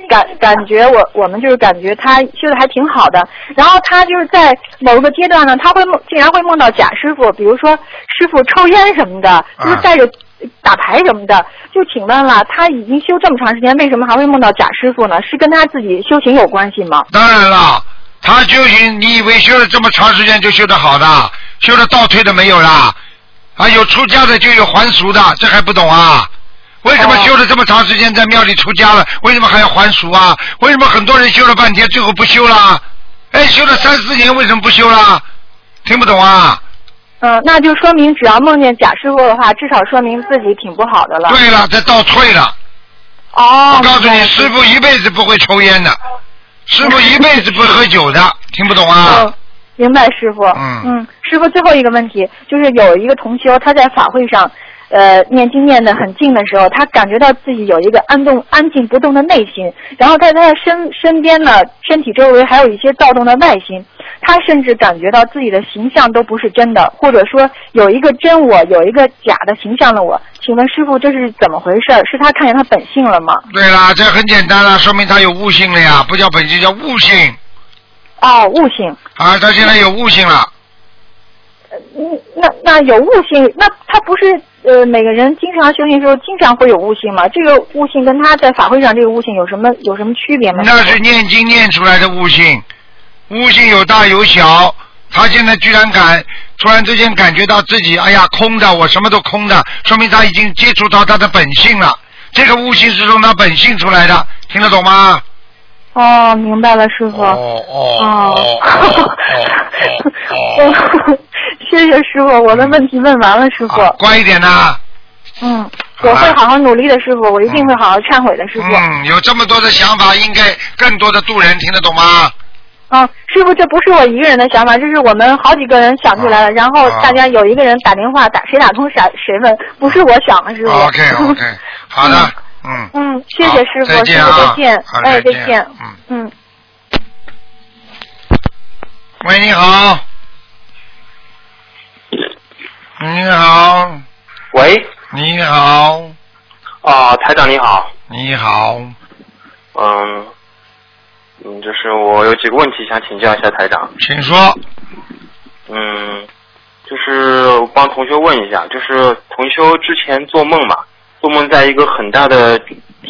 感感觉我我们就是感觉他修的还挺好的。然后他就是在某个阶段呢，他会梦竟然会梦到贾师傅，比如说师傅抽烟什么的，就是带着打牌什么的。就请问了，他已经修这么长时间，为什么还会梦到贾师傅呢？是跟他自己修行有关系吗？当然了，他修行，你以为修了这么长时间就修得好的？修了倒退的没有啦？啊，有出家的就有还俗的，这还不懂啊？为什么哦修了这么长时间在庙里出家了，为什么还要还俗啊？为什么很多人修了半天最后不修了？哎，修了三四年为什么不修了？听不懂啊？嗯，那就说明只要梦见假师傅的话，至少说明自己挺不好的了。对了，这倒退了。哦，我告诉你，师傅一辈子不会抽烟的，师傅一辈子不喝酒的，听不懂啊嗯？，明白，师傅。嗯嗯师傅，最后一个问题就是有一个同修，他在法会上，呃，念经念得很静的时候，他感觉到自己有一个安动、安静不动的内心，然后在他的身身边呢，身体周围还有一些躁动的外心，他甚至感觉到自己的形象都不是真的，或者说有一个真我，有一个假的形象的我。请问师傅，这是怎么回事？是他看见他本性了吗？对啦，这很简单了，说明他有悟性了呀，不叫本性，叫悟性哦，悟性。啊，他现在有悟性了。嗯，那那有悟性，那他不是呃每个人经常修行的时候经常会有悟性吗？这个悟性跟他在法会上这个悟性有什么有什么区别吗？那是念经念出来的悟性，悟性有大有小。他现在居然敢突然之间感觉到自己，哎呀，空的，我什么都空的，说明他已经接触到他的本性了。这个悟性是从他本性出来的，听得懂吗？哦，明白了，师傅。哦哦哦 谢谢师傅，我的问题问完了，师傅。啊乖一点呐。嗯，我会好好努力的，师傅，我一定会好好忏悔的，师傅。嗯，有这么多的想法，应该更多的度人，听得懂吗？啊，师傅，这不是我一个人的想法，这是我们好几个人想出来的。然后大家有一个人打电话打谁打通谁谁问，不是我想的，师傅。OK OK，好的，嗯。嗯。嗯，谢谢师傅，好再见师傅啊。再见，哎，再见，嗯。嗯。喂，你好。你好，喂，你好，啊、台长你好，你好，嗯，嗯，就是我有几个问题想请教一下台长，请说。嗯，就是我帮同学问一下，就是同修之前做梦嘛，做梦在一个很大的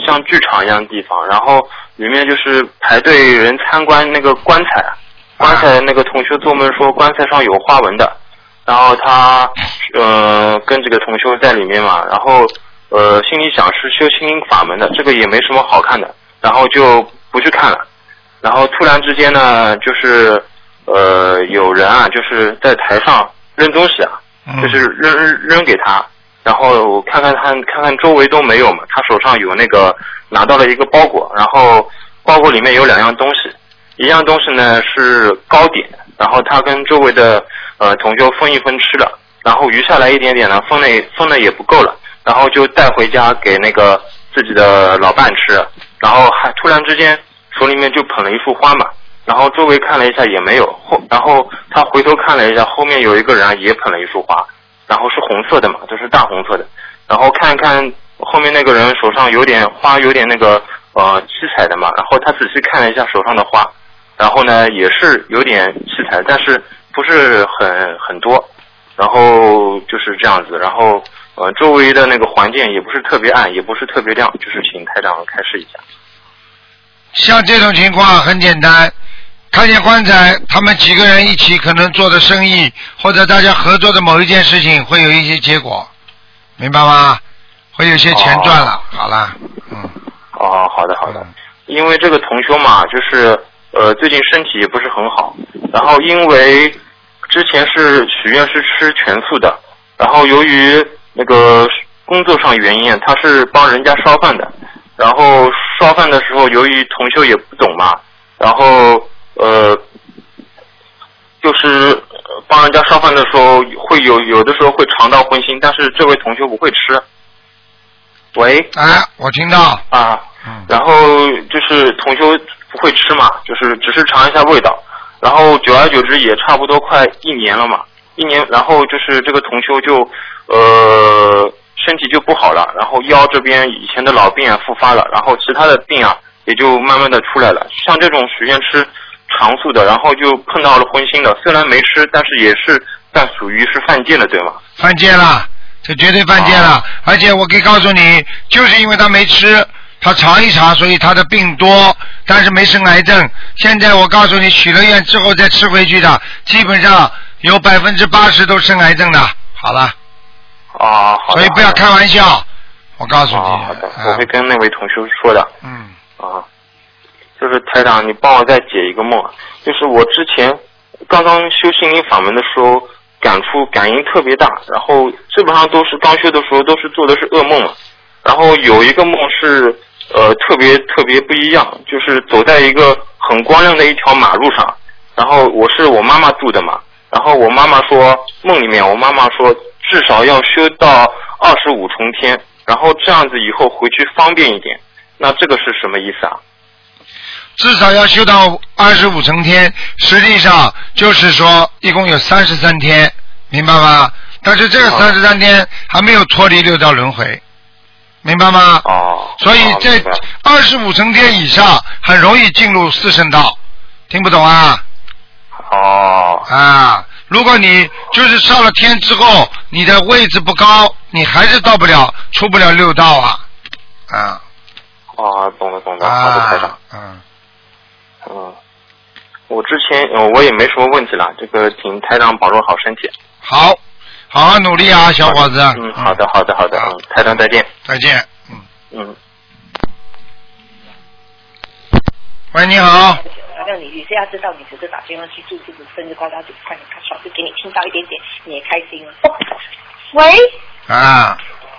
像剧场一样的地方，然后里面就是排队人参观那个棺材，棺材那个同学做梦说棺材上有花纹的，然后他呃跟这个同修在里面嘛，然后呃心里想是修心灵法门的，这个也没什么好看的，然后就不去看了。然后突然之间呢，就是呃有人啊，就是在台上扔东西啊，嗯就是扔扔扔给他，然后我看看他看看周围都没有嘛，他手上有那个拿到了一个包裹，然后包裹里面有两样东西，一样东西呢是糕点，然后他跟周围的呃同学分一分吃了，然后余下来一点点呢，分的分的也不够了，然后就带回家给那个自己的老伴吃，然后还突然之间手里面就捧了一束花嘛，然后周围看了一下也没有，后然后他回头看了一下，后面有一个人也捧了一束花，然后是红色的嘛，就是大红色的，然后看看后面那个人手上有点花，有点那个呃七彩的嘛，然后他仔细看了一下手上的花，然后呢也是有点七彩，但是不是很很多，然后就是这样子，然后呃周围的那个环境也不是特别暗，也不是特别亮，就是请台长开示一下。像这种情况很简单，看见棺材，他们几个人一起可能做的生意，或者大家合作的某一件事情，会有一些结果，明白吗？会有些钱赚了。好了，嗯，哦，好的好的。因为这个同修嘛，就是呃最近身体也不是很好，然后因为之前是许愿是吃全素的，然后由于那个工作上原因，他是帮人家烧饭的，然后烧饭的时候由于同修也不懂嘛，然后呃就是呃帮人家烧饭的时候会有有的时候会尝到荤腥，但是这位同学不会吃。喂，哎，我听到，啊，嗯，然后就是同修不会吃嘛，就是只是尝一下味道，然后久而久之也差不多快一年了嘛，一年，然后就是这个同修就呃身体就不好了，然后腰这边以前的老病啊复发了，然后其他的病啊也就慢慢的出来了，像这种许愿吃长素的，然后就碰到了荤腥的，虽然没吃，但是也是但属于是犯戒了，对吗？犯戒了，这绝对犯戒了。而且我可以告诉你，就是因为他没吃，他尝一尝，所以他的病多，但是没生癌症。现在我告诉你，许了愿之后再吃回去的，基本上有百分之八十都生癌症的。好了，啊，好的。所以不要开玩笑。我告诉你，啊，好的，啊我会跟那位同学说的。嗯，啊，就是台长，你帮我再解一个梦，就是我之前刚刚修心灵法门的时候，感触感应特别大，然后基本上都是刚修的时候都是做的是噩梦嘛，然后有一个梦是呃特别特别不一样，就是走在一个很光亮的一条马路上，然后我是我妈妈住的嘛，然后我妈妈说梦里面我妈妈说至少要修到二十五重天，然后这样子以后回去方便一点，那这个是什么意思啊？至少要修到二十五层天，实际上就是说一共有三十三天，明白吗？但是这三十三天还没有脱离六道轮回，明白吗？哦，所以在二十五层天以上，很容易进入四圣道。听不懂啊？哦啊！如果你就是上了天之后，你的位置不高，你还是到不了、出不了六道啊！啊哦，懂了懂了，好的台长啊，，嗯，嗯，我之前呃我也没什么问题了，这个请台长保重好身体。好，好好努力啊，小伙子。嗯，好的好的好的，好嗯，台长再见。再见。嗯，嗯。喂，你好，好像你你是要知道，你只是打电话去祝这个生日快乐，就快点他少就给你听到一点点，你也开心了。喂，啊，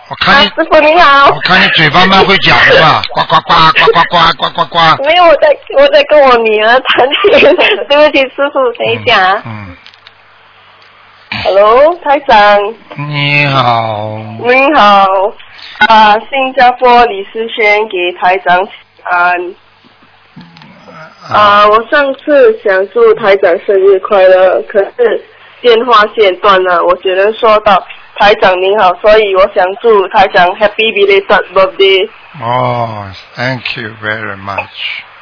我啊，看你，师傅你好我。看你嘴巴蛮会讲的嘛，呱呱呱呱呱呱呱呱呱。没有，我在我在跟我女儿谈天。对不起，师傅，等一下啊。嗯，Hello，台长，你好，你好。啊，新加坡李思轩给台长请安。啊，我上次想祝台长生日快乐，可是电话线断了，我只能说到台长您好，所以我想祝台长 Happy belated birthday。哦，Thank you very much。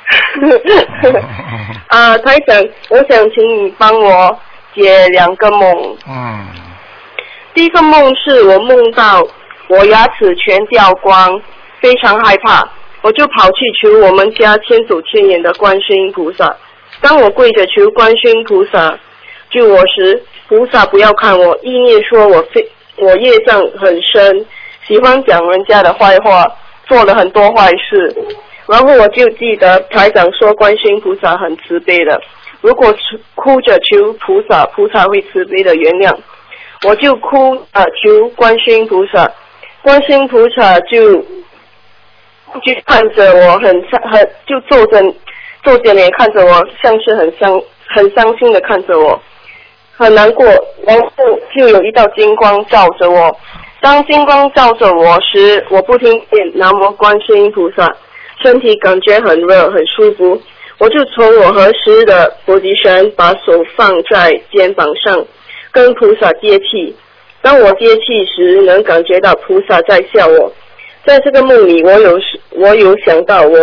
啊，台长，我想请你帮我解两个梦。嗯，第一个梦是我梦到我牙齿全掉光，非常害怕，我就跑去求我们家千手千眼的观世音菩萨。当我跪着求观世音菩萨救我时，菩萨不要看我，意念说我非我业障很深，喜欢讲人家的坏话，做了很多坏事。然后我就记得台长说观世音菩萨很慈悲的，如果哭着求菩萨，菩萨会慈悲的原谅。我就哭啊、求观世音菩萨，观世音菩萨就就看着我很很就皱着皱着脸看着我，像是很伤很伤心的看着我，很难过。然后就有一道金光照着我，当金光照着我时，我不听见南无观世音菩萨，身体感觉很热很舒服。我就从我合十的菩提山把手放在肩膀上，跟菩萨接气。当我接气时，能感觉到菩萨在笑我。在这个梦里，我有我有想到我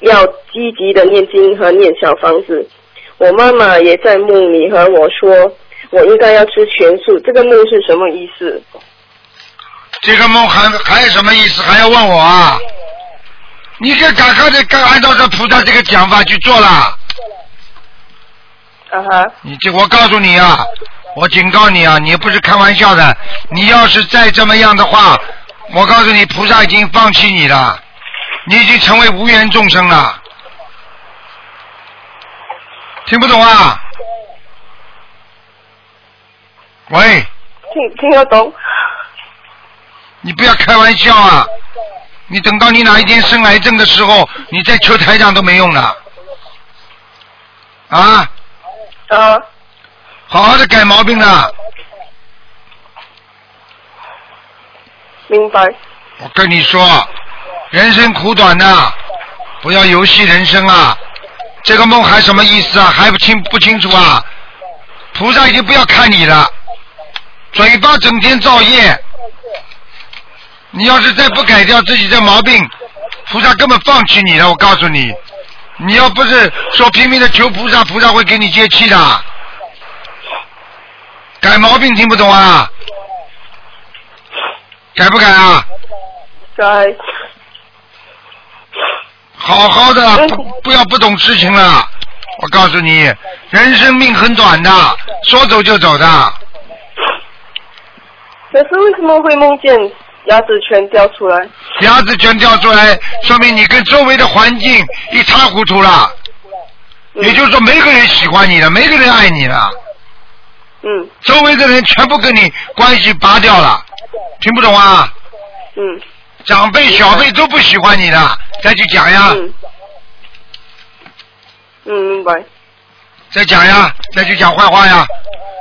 要积极的念经和念小房子。我妈妈也在梦里和我说，我应该要吃全素。这个梦是什么意思？这个梦还还有什么意思？还要问我啊？你可赶快的，赶按照这菩萨这个讲法去做啦。啊哈，你这，我告诉你啊，我警告你啊，你不是开玩笑的。你要是再这么样的话，我告诉你，菩萨已经放弃你了，你已经成为无缘众生了。听不懂啊？喂，听听得懂。你不要开玩笑啊！你等到你哪一天生癌症的时候，你再求台长都没用的。啊，啊，好好的改毛病了。明白。我跟你说，人生苦短呐，不要游戏人生啊！这个梦还什么意思啊？还不清不清楚啊？菩萨已经不要看你了，嘴巴整天造业，你要是再不改掉自己这毛病，菩萨根本放弃你了。我告诉你，你要不是说拼命的求菩萨，菩萨会给你接气的。改毛病听不懂啊？改不改啊？改。好好的，不不要不懂事情了。我告诉你，人生命很短的，说走就走的。可是为什么会梦见牙齿全掉出来？牙齿全掉出来，说明你跟周围的环境一塌糊涂了。也就是说，没个人喜欢你了，没个人爱你了。嗯。周围的人全部跟你关系拔掉了，听不懂啊？嗯。长辈、小辈都不喜欢你的，再去讲呀。嗯。嗯，明白。再讲呀，再去讲坏话呀，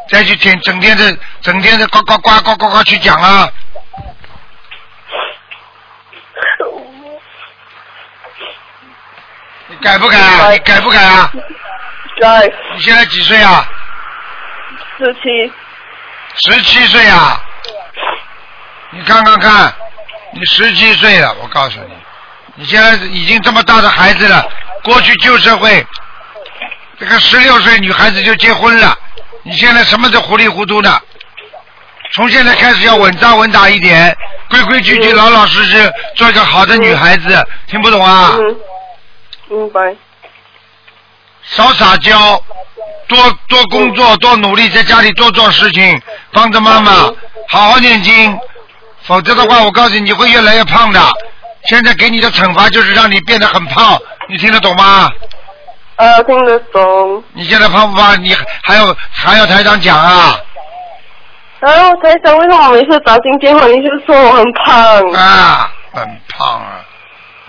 再去天整天的整天的呱呱呱呱呱呱去讲啊。你改不改啊？你改不改啊？改。你现在几岁啊？十七。十七岁啊？你看看看，你十七岁了，我告诉你，你现在已经这么大的孩子了。过去旧社会，这个十六岁女孩子就结婚了，你现在什么都糊里糊涂的。从现在开始要稳扎稳打一点，规规矩矩、老老实实，做一个好的女孩子。听不懂啊？嗯。明白。少撒娇，多多工作，多努力，在家里多做事情，帮着妈妈，好好念经。否则的话，我告诉你，你会越来越胖的。现在给你的惩罚就是让你变得很胖，你听得懂吗？呃，听得懂。你现在胖不胖？你还要还要台长讲啊？然后台长，为什么每次打进电话你就说我很胖？啊，很胖啊！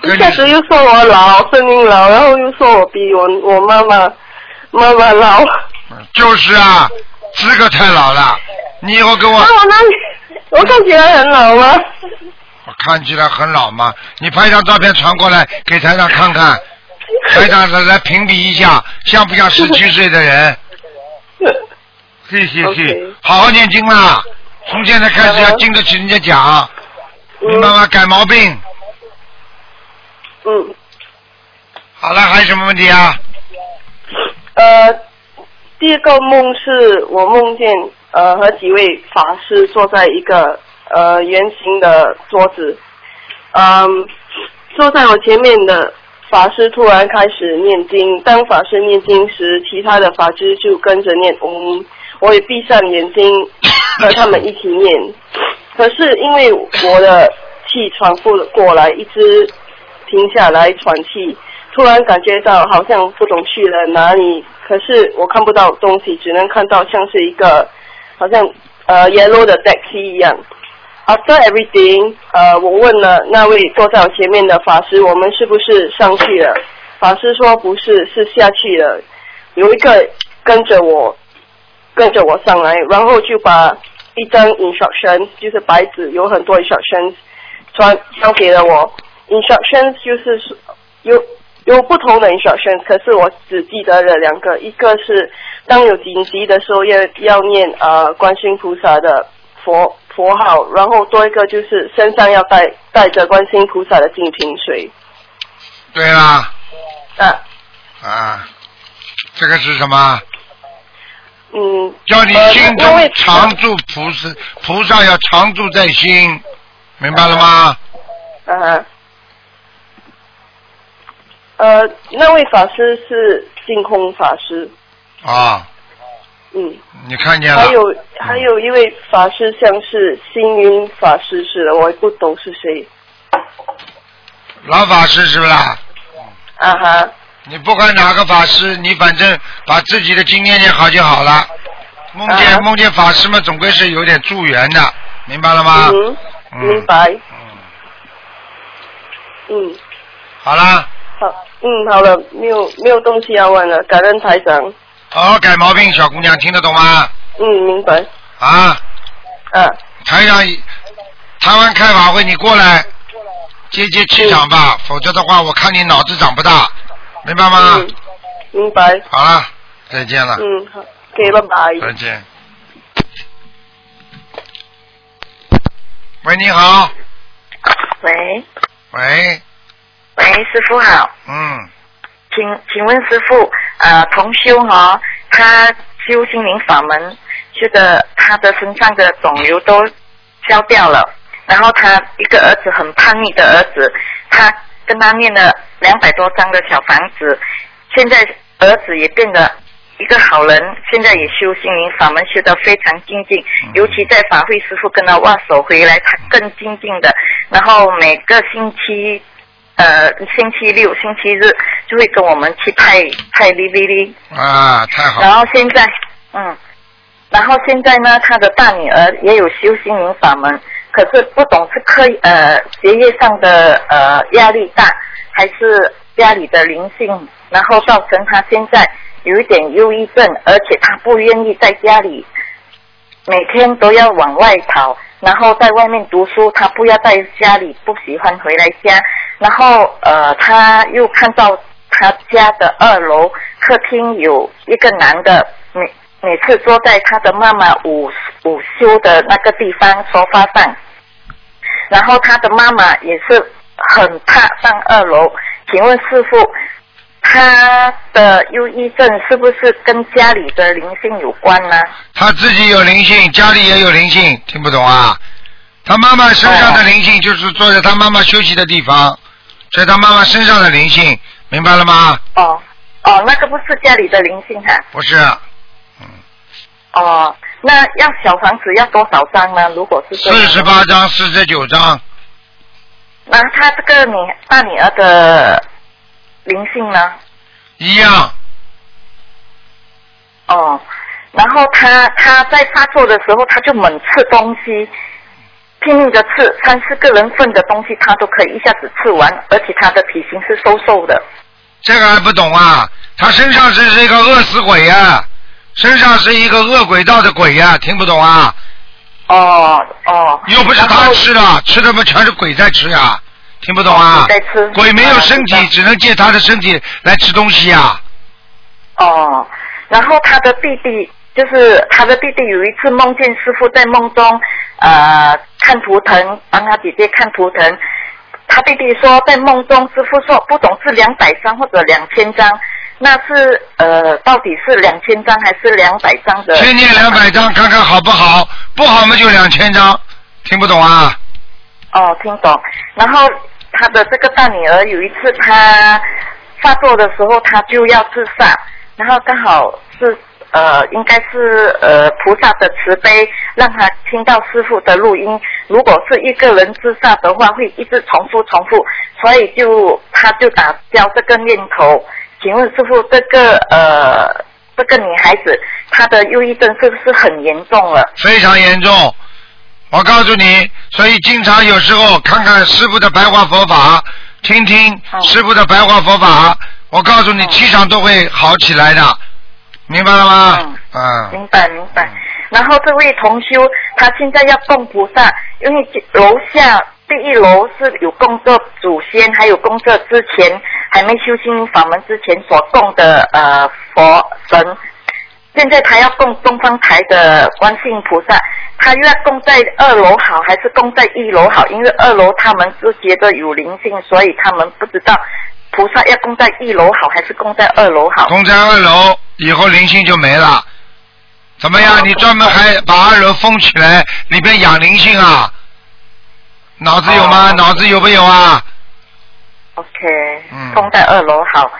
一下子又说我老，声音老，然后又说我比我我妈妈妈妈老。就是啊，资格太老了。你以后跟我。那我那？我看起来很老吗？我看起来很老吗？你拍张照片传过来给台长看看，台长来来评比一下，像不像十七岁的人？谢谢谢，好好念经啦！从现在开始要经得起人家讲，明白吗？改毛病。嗯。好了，还有什么问题啊？呃，第一个梦是我梦见呃和几位法师坐在一个呃圆形的桌子，嗯，坐在我前面的法师突然开始念经，当法师念经时，其他的法师就跟着念嗡，我也闭上眼睛 和他们一起念，可是因为我的气喘不过来，一直停下来喘气。突然感觉到好像不懂去了哪里，可是我看不到东西，只能看到像是一个好像呃 yellow 的 taxi 一样。After everything，呃，我问了那位坐在我前面的法师，我们是不是上去了？法师说不是，是下去了。有一个跟着我，跟着我上来，然后就把一张 instruction，就是白纸，有很多 instruction，传交给了我。instruction 就是有。有不同的 instruction，可是我只记得了两个，一个是当有紧急的时候要要念呃观世音菩萨的佛佛号，然后多一个就是身上要带带着观世音菩萨的净瓶水。对啦。啊。啊，这个是什么？嗯。叫你心中常住菩萨，菩萨要常住在心，明白了吗？啊。呃，那位法师是净空法师。啊。嗯。你看见了。还有还有一位法师，像是星云法师似的，我也不懂是谁。老法师是不是？啊哈。你不管哪个法师，你反正把自己的经念念好就好了。梦见、啊梦见法师们，总归是有点助缘的，明白了吗？嗯，嗯明白。嗯，嗯，好啦，好，嗯，好了，没有没有东西要问了，感恩台长。好好改毛病，小姑娘听得懂吗？嗯，明白。啊，啊，台长，台湾开法会，你过来接接气场吧，否则的话，我看你脑子长不大，明白吗？嗯，明白。好了，再见了，嗯，好，给拜拜。再见。喂，你好，喂喂，喂，师傅好，嗯，请请问师傅，呃，同修哈、他修心灵法门，修的他的身上的肿瘤都消掉了，然后他一个儿子很叛逆的儿子，他跟他念了两百多张的小房子，现在儿子也变得一个好人，现在也修心灵法门，修得非常精进，尤其在法会师傅跟他握手回来，他更精进的。然后每个星期，呃，星期六、星期日就会跟我们去拍拍 DVD，啊，太好。然，后现在，嗯，然后现在呢，他的大女儿也有修心灵法门，可是不懂是课呃学业上的呃压力大，还是家里的灵性，然后造成他现在有一点忧郁症，而且他不愿意在家里每天都要往外跑，然后在外面读书，他不要在家里，不喜欢回来家。然后呃，他又看到他家的二楼客厅有一个男的，每每次坐在他的妈妈午午休的那个地方沙发上，然后他的妈妈也是很怕上二楼。请问师傅，他的忧郁症是不是跟家里的灵性有关呢？他自己有灵性，家里也有灵性，听不懂啊？他妈妈身上的灵性就是坐在他妈妈休息的地方，所以他妈妈身上的灵性，明白了吗？哦哦，那个不是家里的灵性哈、不是，哦，那要小房子要多少张呢？如果是四十八张、四十九张，那他这个女大女儿的灵性呢？一样，哦，然后他他在发作的时候，他就猛吃东西，拼命的吃，三四个人份的东西他都可以一下子吃完，而且他的体型是瘦瘦的。这个还不懂啊？他身上是是一个饿死鬼呀、身上是一个饿鬼道的鬼呀、听不懂啊？哦哦。又不是他吃的，吃的不全是鬼在吃呀、听不懂啊？鬼在吃鬼没有身体，啊只能借他的身体来吃东西啊、哦，然后他的弟弟就是他的弟弟有一次梦见师傅在梦中呃看图腾，帮他姐姐看图腾。他弟弟说在梦中师傅说不懂是两百张或者两千张，那是呃到底是两千张还是两百张的？先念两百张，看看好不好？不好嘛就两千张，听不懂啊？哦，听懂。然后他的这个大女儿有一次她发作的时候，她就要自杀，然后刚好是呃，应该是呃菩萨的慈悲，让她听到师傅的录音。如果是一个人自杀的话，会一直重复重复，所以就他就打消这个念头。请问师傅，这个呃这个女孩子她的忧郁症是不是很严重了？非常严重。我告诉你，所以经常有时候看看师傅的白话佛法，听听师傅的白话佛法，我告诉你，气场都会好起来的，明白了吗？嗯。明白明白。然后这位同修，他现在要供菩萨，因为楼下第一楼是有供作祖先，还有供作之前还没修心法门之前所供的呃佛神。现在他要供东方台的观世音菩萨，他又要供在二楼好还是供在一楼好？因为二楼他们是觉得有灵性，所以他们不知道菩萨要供在一楼好还是供在二楼好。供在二楼以后灵性就没了。怎么样？你专门还把二楼封起来，里边养灵性啊？脑子有吗？脑子有没有啊？OK，嗯供在二楼好。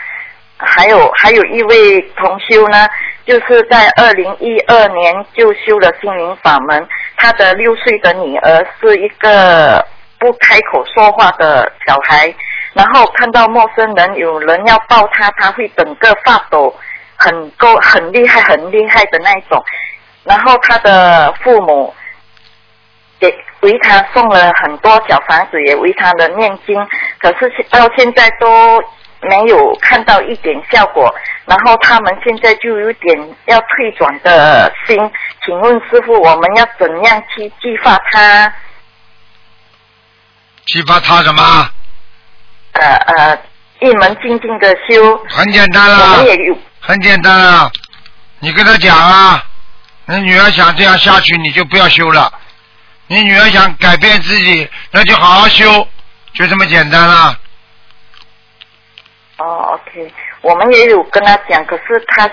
还有还有一位同修呢，就是在二零一二年就修了心灵法门，他的六岁的女儿是一个不开口说话的小孩，然后看到陌生人有人要抱他，他会整个发抖，很够很厉害很厉害的那一种。然后他的父母给为他送了很多小房子，也为他的念经，可是到现在都没有看到一点效果。然后他们现在就有点要退转的心，请问师傅，我们要怎样去激发他？激发他什么？呃呃，一门精进的修。很简单我啦们，也有很简单啊，你跟他讲啊，你女儿想这样下去，你就不要修了。你女儿想改变自己，那就好好修，就这么简单啦。哦，OK，我们也有跟他讲，可是他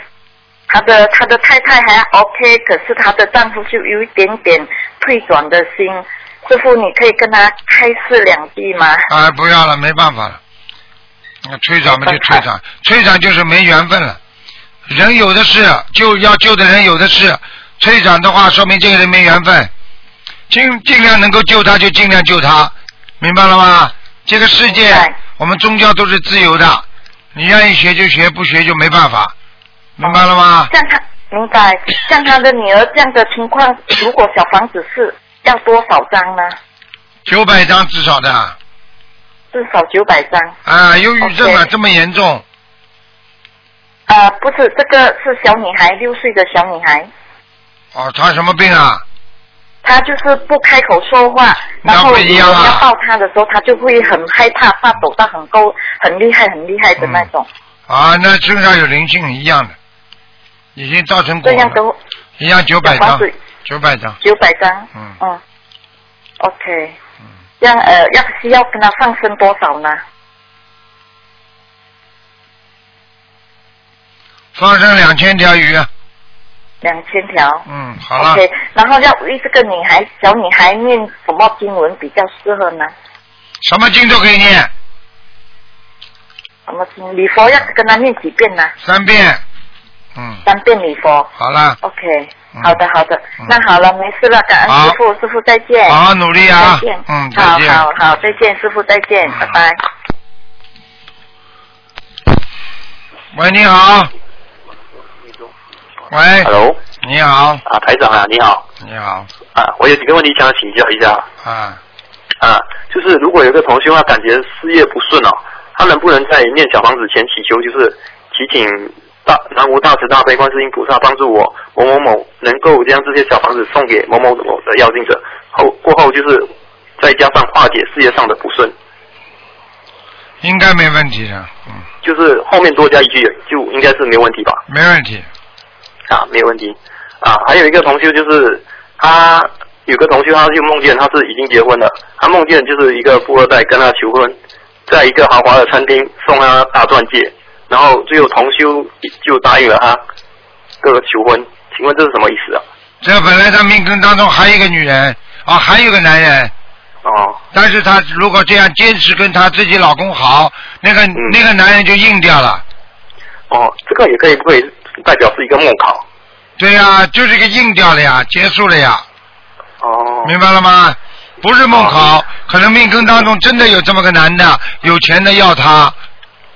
他的他的太太还 OK，可是他的丈夫就有一点点退转的心。师傅，你可以跟他开示两句吗？啊，不要了，没办法了。那退转嘛就退转，退转就是没缘分了。人有的是，就要救的人有的是。退转的话，说明这个人没缘分。尽尽量能够救他，就尽量救他，明白了吗？这个世界，我们宗教都是自由的，你愿意学就学，不学就没办法，明白了吗？像他明白，像他的女儿这样的情况，如果小房子是要多少张呢？九百张至少的至少九百张。啊，忧郁症啊这么严重，呃，不是，这个是小女孩，六岁的小女孩，哦，她什么病啊？她就是不开口说话，然后有不一样啊。人要抱他的时候，他就会很害怕，发抖到很高、很厉害、很厉害的那种。啊，那身上有灵性一样的，已经造成这样都一样九百张九百张，九百张。嗯，嗯，OK。这样呃，要需要跟他放生多少呢？放生两千条鱼，两千条。嗯，好了 OK，然后要为这个女孩小女孩念什么经文比较适合呢？什么经都可以念，什么经？礼佛要跟她念几遍呢？三遍，嗯，三遍礼佛。好了，OK，嗯好的好的，嗯那好了，没事了，感恩师傅，师傅再见。好好努力啊再见，嗯好好好，再见，师傅再见，拜拜。喂，你好，喂。Hello，你好，啊，台长啊，你好，你好，啊，我有几个问题想请教一下。啊，啊，就是如果有个同学他感觉事业不顺哦，他能不能在念小房子前祈求，就是祈请大南无大慈大悲观世音菩萨帮助我某某某能够将这些小房子送给某某某的要经者，后过后就是再加上化解事业上的不顺，应该没问题的，嗯，就是后面多加一句就应该是没问题吧？没问题，啊，没有问题。啊，还有一个同修就是他有个同修，他就梦见他是已经结婚了，他梦见就是一个富二代跟他求婚，在一个豪华的餐厅送他大钻戒，然后最后同修就答应了他这个求婚，请问这是什么意思啊？这本来他命根当中还有一个女人，啊，还有个男人，哦，但是他如果这样坚持跟他自己老公好，那个、那个男人就硬掉了。哦，这个也可以不可以代表是一个梦考？对呀、就是一个硬掉了呀，结束了呀。哦。明白了吗？不是梦考，可能命根当中真的有这么个男的，有钱的要他。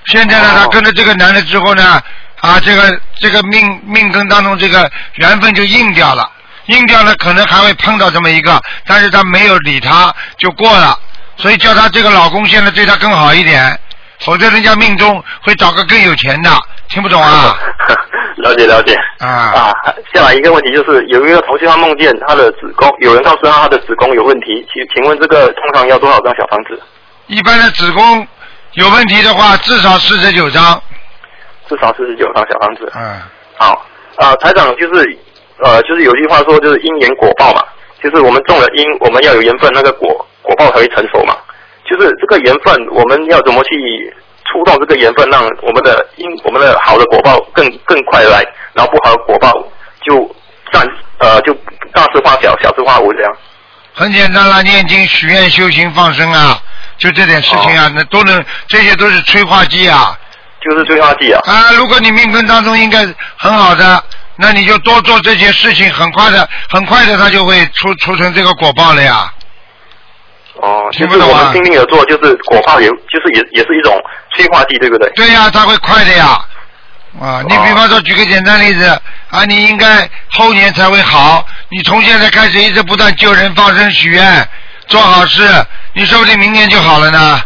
现在呢，他跟着这个男的之后呢，啊，这个这个命命根当中这个缘分就硬掉了，硬掉了可能还会碰到这么一个，但是他没有理他就过了，所以叫他这个老公现在对他更好一点，否则人家命中会找个更有钱的，听不懂啊？了解了解。啊啊，下来一个问题就是，有一个同学他梦见他的子宫，有人告诉他他的子宫有问题，请请问这个通常要多少张小房子？一般的子宫有问题的话，至少四十九张。至少四十九张小房子。嗯。好，啊，台长就是呃，就是有句话说就是因缘果报嘛，就是我们种了因，我们要有缘分，那个果果报才会成熟嘛。就是这个缘分，我们要怎么去触动这个缘分，让我们的因我们的好的果报更更快来，然后不好的果报就暂呃就大事化小，小事化无这样。很简单啦，念经、许愿、修行、放生啊，就这点事情啊，那都能，这些都是催化剂啊。就是催化剂啊。啊，如果你命根当中应该很好的，那你就多做这些事情，很快的，很快的，它就会出出成这个果报了呀。哦，就是我们拼命的做，就是果报也，就是也也是一种催化剂，对不对？对呀、它会快的呀。啊，你比方说举个简单例子啊，你应该后年才会好，你从现在开始一直不断救人、放生、许愿、做好事，你说不定明年就好了呢。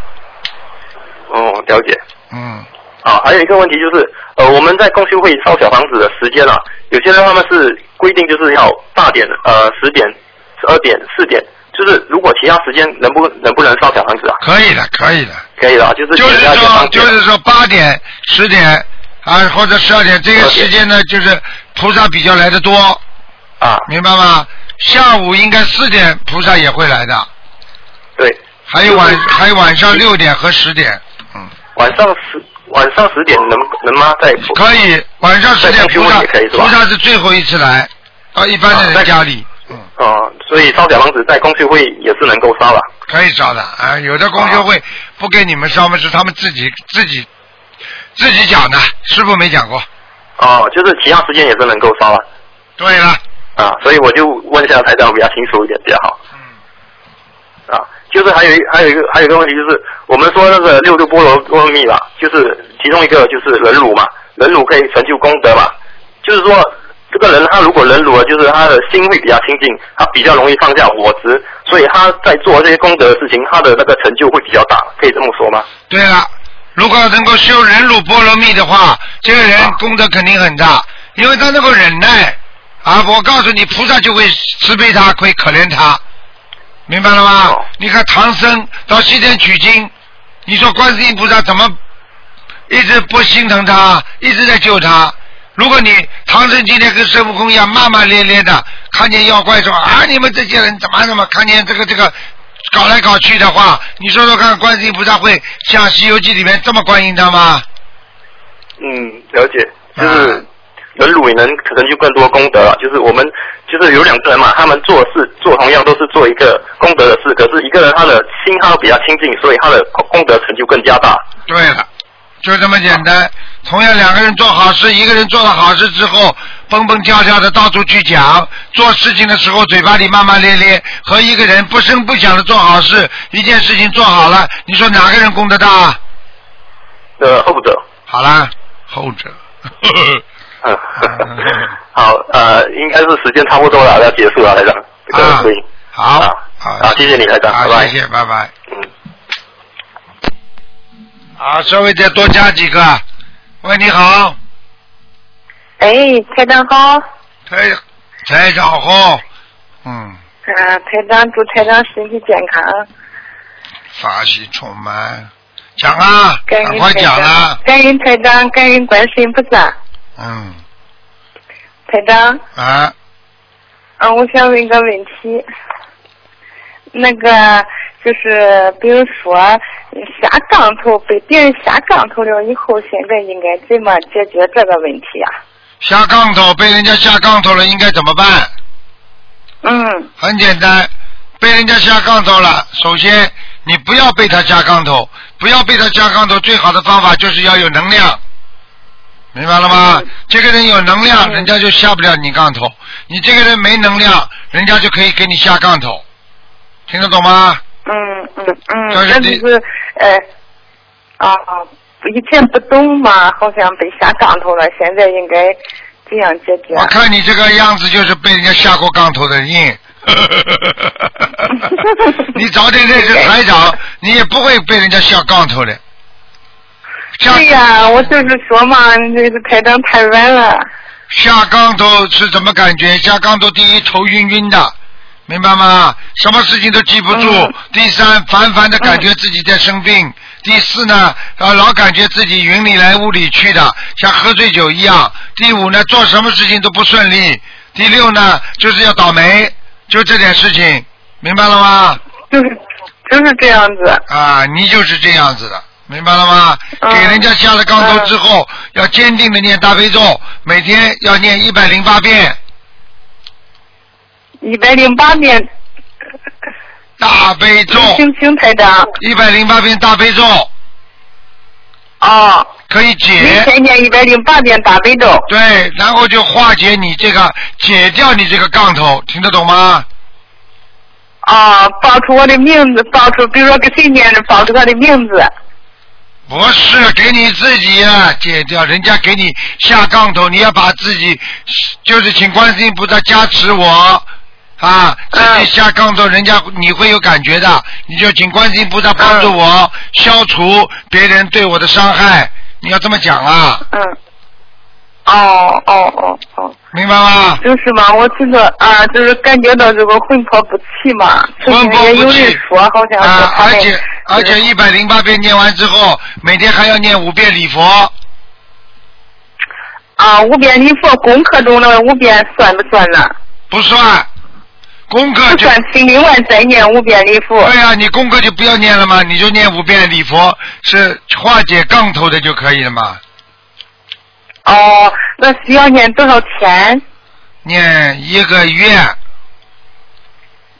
哦，了解。嗯。啊，还有一个问题就是，呃，我们在共修会烧小房子的时间啊，有些人他们是规定就是要大点、呃十点、十二点、四点，就是如果其他时间能不能不能烧小房子啊？可以的，可以的。可以的，就是就是说，就是说八点、十点啊，或者十二点这个时间呢，就是菩萨比较来的多。啊。明白吗？下午应该四点菩萨也会来的。对。还有晚还有晚上六点和十点。嗯晚上十晚上十点能能吗？在可以，晚上十点菩萨菩萨是最后一次来，到一般的人家里。哦、所以烧小房子在公修会也是能够烧了。可以烧的啊，有的公修会不给你们烧嘛，是他们自己自己自己讲的，师傅没讲过。哦，就是其他时间也是能够烧了。对了。啊，所以我就问一下台长比较清楚一点比较好。嗯。啊，就是还有一还有一个还有一个问题就是，我们说那个六度波罗波罗蜜嘛，就是其中一个就是忍辱嘛，忍辱可以成就功德嘛，就是说这个人他如果忍辱了，就是他的心会比较清净，他比较容易放下我执，所以他在做这些功德的事情，他的那个成就会比较大，可以这么说吗？对了，如果能够修忍辱波罗蜜的话，这个人功德肯定很大，因为他能够忍耐啊。我告诉你，菩萨就会慈悲他，会可怜他，明白了吗？你看唐僧到西天取经，你说观世音菩萨怎么一直不心疼他，一直在救他？如果你唐僧今天跟孙悟空一样骂骂咧咧的，看见妖怪说啊你们这些人怎么怎么，看见这个这个搞来搞去的话，你说说看，观世音菩萨会像《西游记》里面这么关心他吗？嗯，了解，就是忍辱也能成就更多功德了。就是我们就是有两个人嘛，他们做事做同样都是做一个功德的事，可是一个人他的心他比较清净，所以他的功德成就更加大。对了，就这么简单。同样两个人做好事，一个人做了好事之后，蹦蹦跳跳的到处去讲，做事情的时候嘴巴里骂骂咧咧，和一个人不声不响的做好事，一件事情做好了，你说哪个人功德大？呃，后者。好啦，后者。嗯，好，呃，应该是时间差不多了，要结束了，台长。这个录音。好，好，好，谢谢你，台长，好拜拜。谢谢，拜拜。嗯。好，稍微再多加几个。喂，你好，哎，台长好。台台长好，嗯，啊，台长祝台长身体健康。法喜充满，讲啊，赶快讲啊，，感恩台长，感恩观世音菩萨。嗯，台长，啊，啊，我想问个问题，那个就是比如说下杠头被别人下杠头了以后，现在应该怎么解决这个问题啊？下杠头被人家下杠头了，应该怎么办？嗯。很简单，被人家下杠头了，首先你不要被他下杠头，不要被他下杠头，最好的方法就是要有能量。明白了吗？这个人有能量，人家就下不了你杠头；你这个人没能量，人家就可以给你下杠头。听得懂吗？嗯嗯嗯，这是第那就是呃啊，以前不懂嘛，好像被下杠头了，现在应该怎样解决？我看你这个样子就是被人家下过杠头的人。你早点认识台长，你也不会被人家下杠头的。对呀，我就是说嘛，这个台长太软了。下杠头是怎么感觉？下杠头第一头晕晕的，明白吗？什么事情都记不住。嗯第三，烦烦的感觉自己在生病。第四呢，呃，老感觉自己云里来雾里去的，像喝醉酒一样。第五呢，做什么事情都不顺利。第六呢，就是要倒霉，就这点事情，明白了吗？就是就是这样子。啊，你就是这样子的，明白了吗？嗯给人家下了钢头之后，要坚定的念大悲咒，每天要念一百零八遍。一百零八遍。大悲咒。行行，台长。一百零八遍大悲咒。哦。可以解。每天念一百零八遍大悲咒。对，然后就化解你这个，解掉你这个杠头，听得懂吗？啊，报出我的名字，报出，比如说给谁念的，报出他的名字。不是给你自己啊，解掉，人家给你下杠头，你要把自己就是请观世音菩萨加持我啊，自己下杠头，人家你会有感觉的，你就请观世音菩萨帮助我消除别人对我的伤害，你要这么讲啊，嗯。哦哦哦哦，明白吗？就是嘛，我这个啊，就是感觉到这个魂魄不齐嘛。魂魄不人说，好像啊，而且而且一百零八遍念完之后，每天还要念五遍礼佛。啊，五遍礼佛功课中的五遍算不算呢？不算，功课就另外再念五遍礼佛。对呀、你功课就不要念了嘛，你就念五遍礼佛，是化解杠头的就可以了嘛。哦，那需要念多少天？念一个月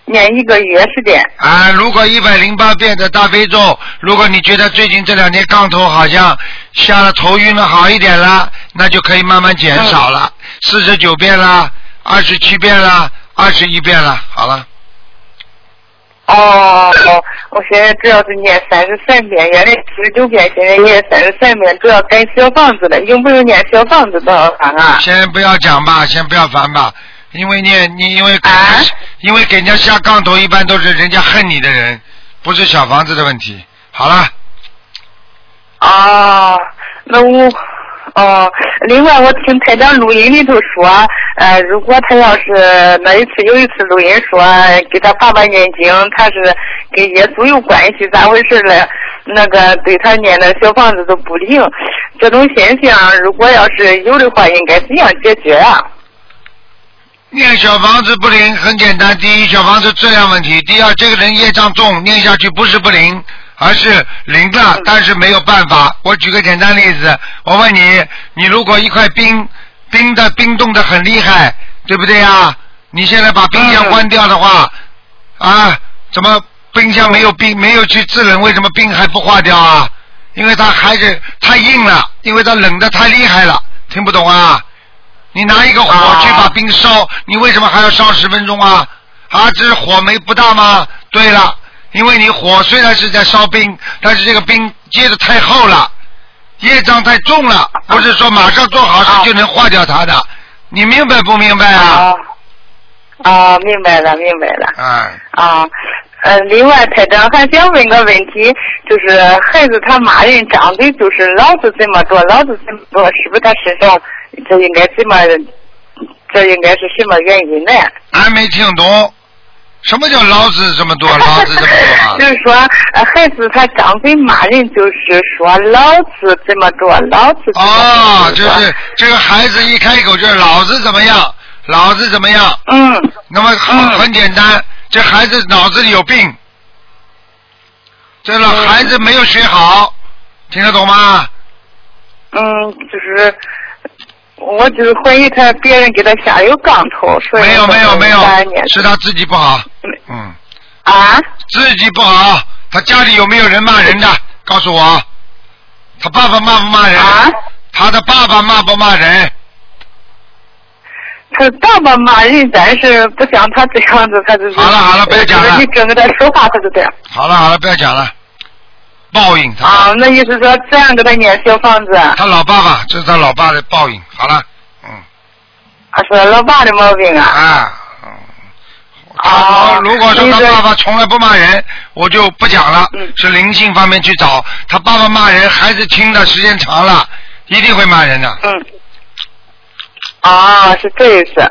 念一个月时间。啊，如果一百零八遍的大悲咒，如果你觉得最近这两天杠头好像下了头晕了好一点了，那就可以慢慢减少了，四十九遍啦，二十七遍啦，二十一遍了，好了。哦哦，我现在主要是念三十三遍，原来七十九遍，现在念三十三遍，主要改小房子了。用不用念小房子多少张啊？先不要讲吧，先不要烦吧，因为念你因为给啊、因为给人家下杠头，一般都是人家恨你的人，不是小房子的问题。好了，啊，那我哦，另外我听台长录音里头说，呃，如果他要是那一次有一次录音说给他爸爸念经，他是跟耶稣有关系，咋回事嘞？那个对他念的小房子都不灵，这种现象如果要是有的话，应该怎样解决啊？念小房子不灵很简单，第一小房子质量问题，第二这个人业障重，念下去不是不灵，而是灵了，但是没有办法。我举个简单例子，我问你，你如果一块冰冰的冰冻的很厉害，对不对呀？你现在把冰箱关掉的话，啊，怎么冰箱没有冰没有去制冷，为什么冰还不化掉啊？因为它还是太硬了，因为它冷的太厉害了，听不懂啊？你拿一个火去把冰烧，你为什么还要烧十分钟啊？啊，这是火没不大吗？对了，因为你火虽然是在烧冰，但是这个冰结的太厚了，业障太重了，不是说马上做好事就能化掉它的。你明白不明白啊？啊，明白了，明白了。哎，啊，呃，另外，台长还想问个问题，就是孩子他骂人张嘴就是老是这么多，老是这么多，是不是他身上这应该怎么，这应该是什么原因呢？俺没听懂，什么叫老子这么多，老子这么多啊？就是说，呃，孩子他张嘴骂人，就是说老子这么多，老子这么多哦，就是这个孩子一开口就是老子怎么样，老子怎么样。嗯。那么很很简单，这孩子脑子里有病，这老孩子没有学好，听得懂吗？嗯，就是。我只是怀疑他别人给他下有杠头，所以没有没有没有，是他自己不好。嗯。啊？自己不好，他家里有没有人骂人的？告诉我，他爸爸骂不骂人？啊？他的爸爸骂不骂人？他爸爸骂人，但是不像他这样子，他就是。好了好了，不要讲了你跟着他说话，他就这样。好了好了，不要讲了，报应他。啊，那意思说这样给他念小房子。他老爸爸，这是他老爸的报应。好了，嗯啊，是老爸的毛病啊。啊。啊。如果说他爸爸从来不骂人，我就不讲了，嗯是灵性方面去找。他爸爸骂人，孩子听的时间长了，一定会骂人的。嗯。啊，是这意思。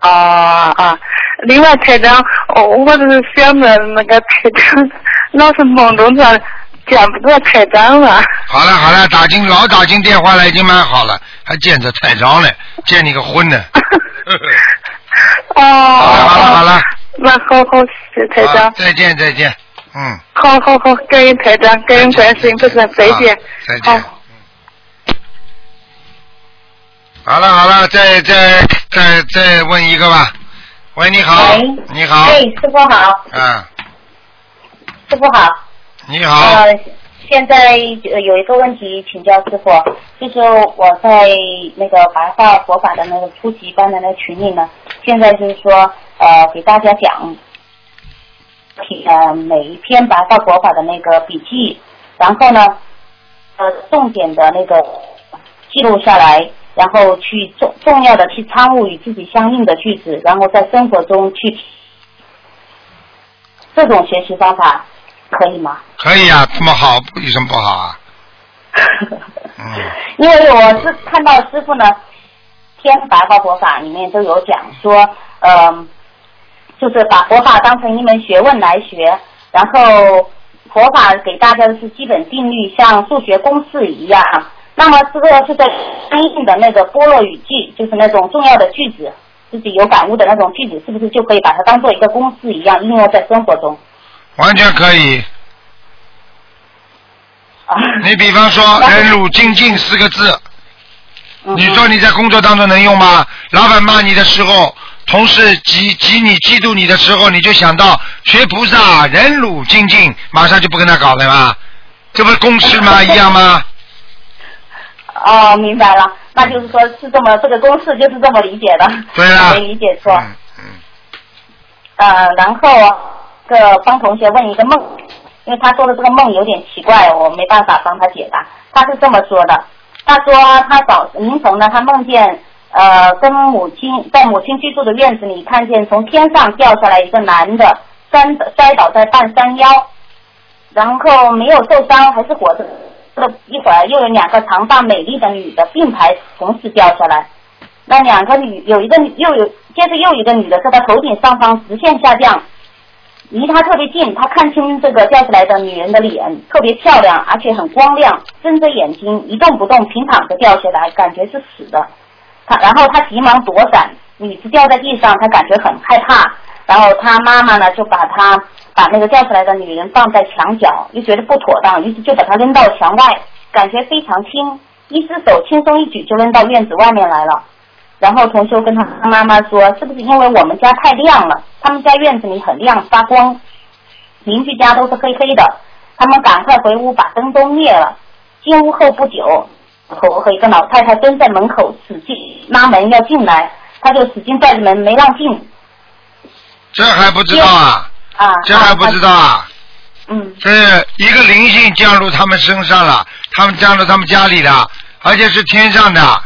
啊啊！另外，台长，哦，我就是想着那个台长，老是梦中这见不着台长了。好了好了，打进老打进电话了已经蛮好了，还见着台长了，见你个昏呢。哦。好了好了好了。那好好，谢谢台长。再见再见，嗯，好好好，感恩台长，感恩关心，不是，再见。再见。好了好了，再再再再问一个吧。喂，你好，你好，哎，师傅好，嗯，师傅好。你好，呃，现在呃有一个问题请教师傅，就是我在那个白话佛法的那个初级班的那个群里呢，现在就是说呃给大家讲，呃每一篇白话佛法的那个笔记，然后呢，呃重点的那个记录下来，然后去重重要的去参悟与自己相应的句子，然后在生活中去这种学习方法可以吗？可以啊，这么好，有什么不好啊？因为我是看到师傅呢，天白话佛法里面都有讲说，嗯、就是把佛法当成一门学问来学，然后佛法给大家的是基本定律，像数学公式一样。那么这个是在相应的那个般若语句，就是那种重要的句子，自己有感悟的那种句子，是不是就可以把它当做一个公式一样应用在生活中？完全可以。你比方说“ 忍辱精进”四个字，你说你在工作当中能用吗？老板骂你的时候，同事嫉嫉你、嫉妒你的时候，你就想到学菩萨忍辱精进，马上就不跟他搞了吗？这不是公式吗？一样吗？哦，明白了，那就是说是这么这个公式就是这么理解的，对啊 没理解错。嗯呃，然后这个帮同学问一个梦，因为他说的这个梦有点奇怪，我没办法帮他解答。他是这么说的，他说他早凌晨呢，他梦见呃跟母亲在母亲居住的院子里，看见从天上掉下来一个男的，摔摔倒在半山腰，然后没有受伤，还是活着。这一会儿又有两个长发美丽的女的并排同时掉下来，那两个女有一个女又有接着又一个女的在她头顶上方直线下降，离她特别近，她看清这个掉下来的女人的脸，特别漂亮，而且很光亮，睁着眼睛一动不动，平躺着掉下来，感觉是死的。她然后她急忙躲闪，女子掉在地上，她感觉很害怕，然后她妈妈呢就把她把那个掉下来的女人放在墙角，又觉得不妥当，于是就把她扔到墙外，感觉非常轻，一只手轻松一举就扔到院子外面来了。然后同修跟他妈妈说，是不是因为我们家太亮了？他们家院子里很亮发光，邻居家都是黑黑的。他们赶快回屋把灯都灭了。进屋后不久，和和一个老太太蹲在门口使劲拉门要进来，他就使劲拽着门没让进。这还不知道啊？啊，这还不知道啊？嗯。是一个灵性降入他们身上了，他们降入他们家里了，而且是天上的，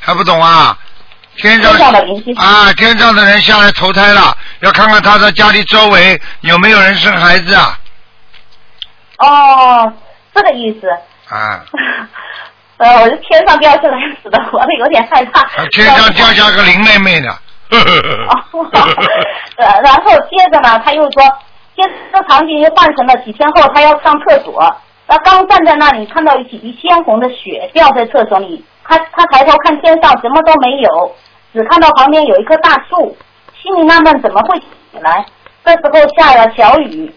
还不懂啊？天上天上的啊，天上的人下来投胎了，要看看他的家里周围有没有人生孩子啊？哦，这个意思。啊，呃，我是天上掉下来死的，活的有点害怕。天上掉下个林妹妹呢。呃，然后接着呢，他又说，接着这场景又换成了几天后，他要上厕所，他刚站在那里，看到有几滴鲜红的血掉在厕所里，他他抬头看天上，什么都没有，只看到旁边有一棵大树，心里纳闷怎么会起来。这时候下了小雨，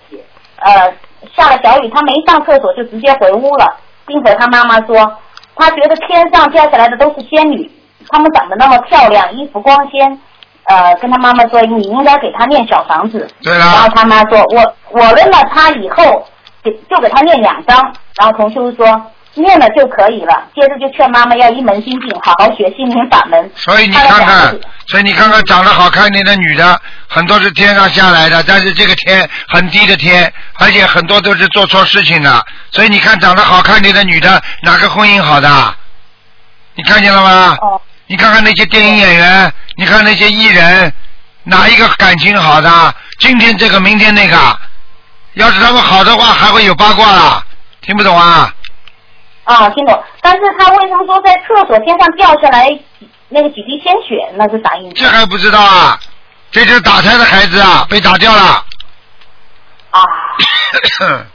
呃，下了小雨，他没上厕所就直接回屋了，并和他妈妈说，他觉得天上掉下来的都是仙女，她们长得那么漂亮，衣服光鲜。呃，跟他妈妈说，你应该给他念小房子。对然后他妈说，我我问了他以后，给就给他念两张。然后同修说，念了就可以了。接着就劝妈妈要一门精进，好好学心灵法门。所以你看看，所以你看看长得好看点的女的，很多是天上下来的，但是这个天很低的天，而且很多都是做错事情的。所以你看长得好看点的女的，哪个婚姻好的？你看见了吗？哦你看看那些电影演员，你看那些艺人，哪一个感情好的？今天这个，明天那个。要是他们好的话，还会有八卦啦。听不懂啊？啊，听懂。但是他为什么说在厕所天上掉下来那个几滴鲜血？那是啥意思？这还不知道啊？这就是打胎的孩子啊，被打掉了。啊。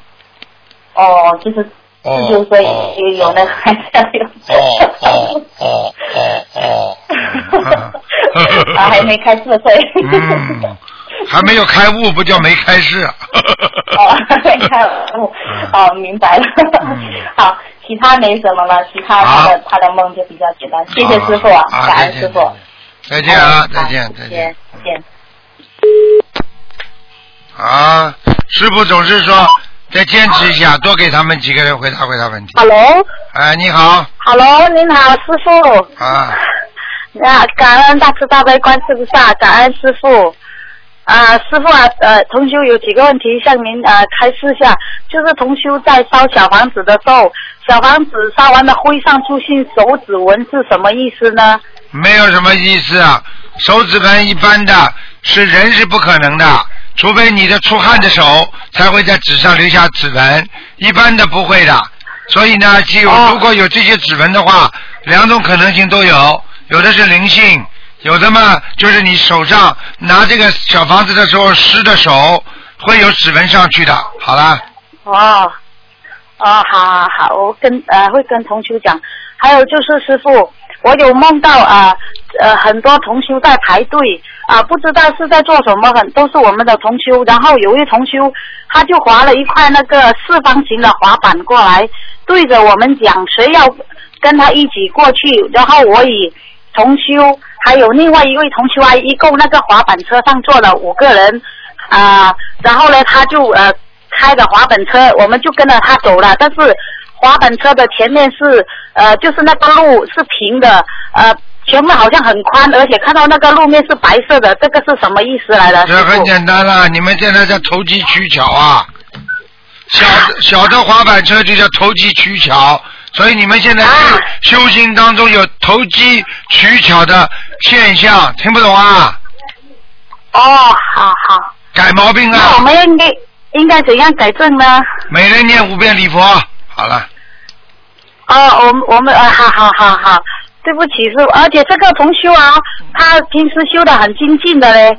哦，就是。哦就是说有有那个孩子有。哦哦哦哦哦。啊，还没开四岁。嗯，还没有开悟，不叫没开示。哦，没开悟。哦，明白了。好，其他没什么了，其他他的他的梦就比较简单。谢谢师傅，啊感恩师傅。再见啊，再见，再见。再见，再见。啊，师傅总是说再坚持一下，多给他们几个人回答回答问题。Hello，Hello，哎，你好，您好，师傅。啊，啊，感恩大慈大悲观世菩萨，感恩师傅。啊，师傅啊，呃，同修有几个问题向您呃开示一下，就是同修在烧小房子的时候，小房子烧完的灰上出现手指纹是什么意思呢？没有什么意思啊。手指纹一般的是人是不可能的，除非你的出汗的手才会在纸上留下指纹，一般的不会的。所以呢，只有如果有这些指纹的话，两种可能性都有，有的是灵性，有的嘛就是你手上拿这个小房子的时候湿的手会有指纹上去的。好了，哦，哦，好好好，我跟呃会跟同修讲。还有就是师傅，我有梦到啊呃很多同修在排队啊，不知道是在做什么，很都是我们的同修。然后有一同修，他就划了一块那个四方形的滑板过来，对着我们讲谁要跟他一起过去。然后我以同修还有另外一位同修啊，一共那个滑板车上坐了五个人啊，然后呢他就呃开着滑板车，我们就跟着他走了，但是。滑板车的前面是呃，就是那个路是平的，呃，前面好像很宽，而且看到那个路面是白色的，这个是什么意思来的？这很简单了，你们现在在投机取巧啊！小的小的滑板车就叫投机取巧，所以你们现在修修行当中有投机取巧的现象，听不懂啊？哦，好好。改毛病啊！那我们应该应该怎样改正呢？每人念五遍礼佛，好了。哦，我们我们啊，好好好好，对不起师傅，而且这个同修啊，他平时修的很精进的嘞。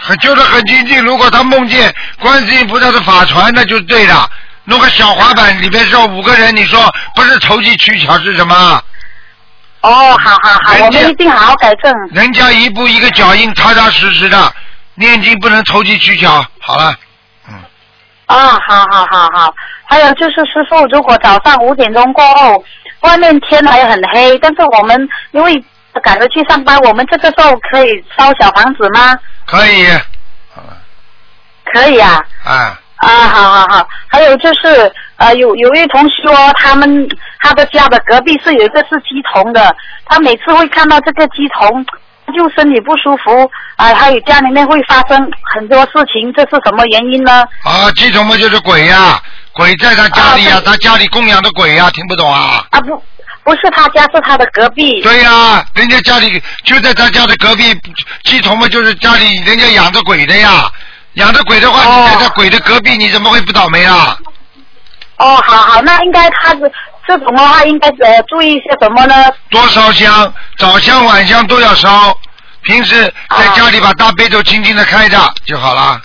很修的很精进，如果他梦见观世音菩萨的法船，那就对了。弄个小滑板里边坐五个人，你说不是投机取巧是什么？哦，好好好，我们一定好好改正。人家一步一个脚印，踏踏实实的念经，不能投机取巧。好了。嗯啊，好好好好，还有就是师傅，如果早上五点钟过后，外面天还很黑，但是我们因为赶着去上班，我们这个时候可以烧小房子吗？可以。可以啊。啊。啊，好好好，还有就是呃，有有一位同学说，他们他的家的隔壁是有一个是鸡童的，他每次会看到这个鸡童。就身体不舒服啊，还有家里面会发生很多事情，这是什么原因呢？啊，鸡童嘛就是鬼呀，鬼在他家里呀，他家里供养的鬼呀，听不懂啊？啊不，不是他家，是他的隔壁。对呀，人家家里就在他家的隔壁，鸡童嘛就是家里人家养着鬼的呀，养着鬼的话，你在他鬼的隔壁，你怎么会不倒霉啊？哦，好好，那应该他是。这种的话，应该呃注意些什么呢？多烧香，早香晚香都要烧。平时在家里把大悲咒轻轻的开着就好了。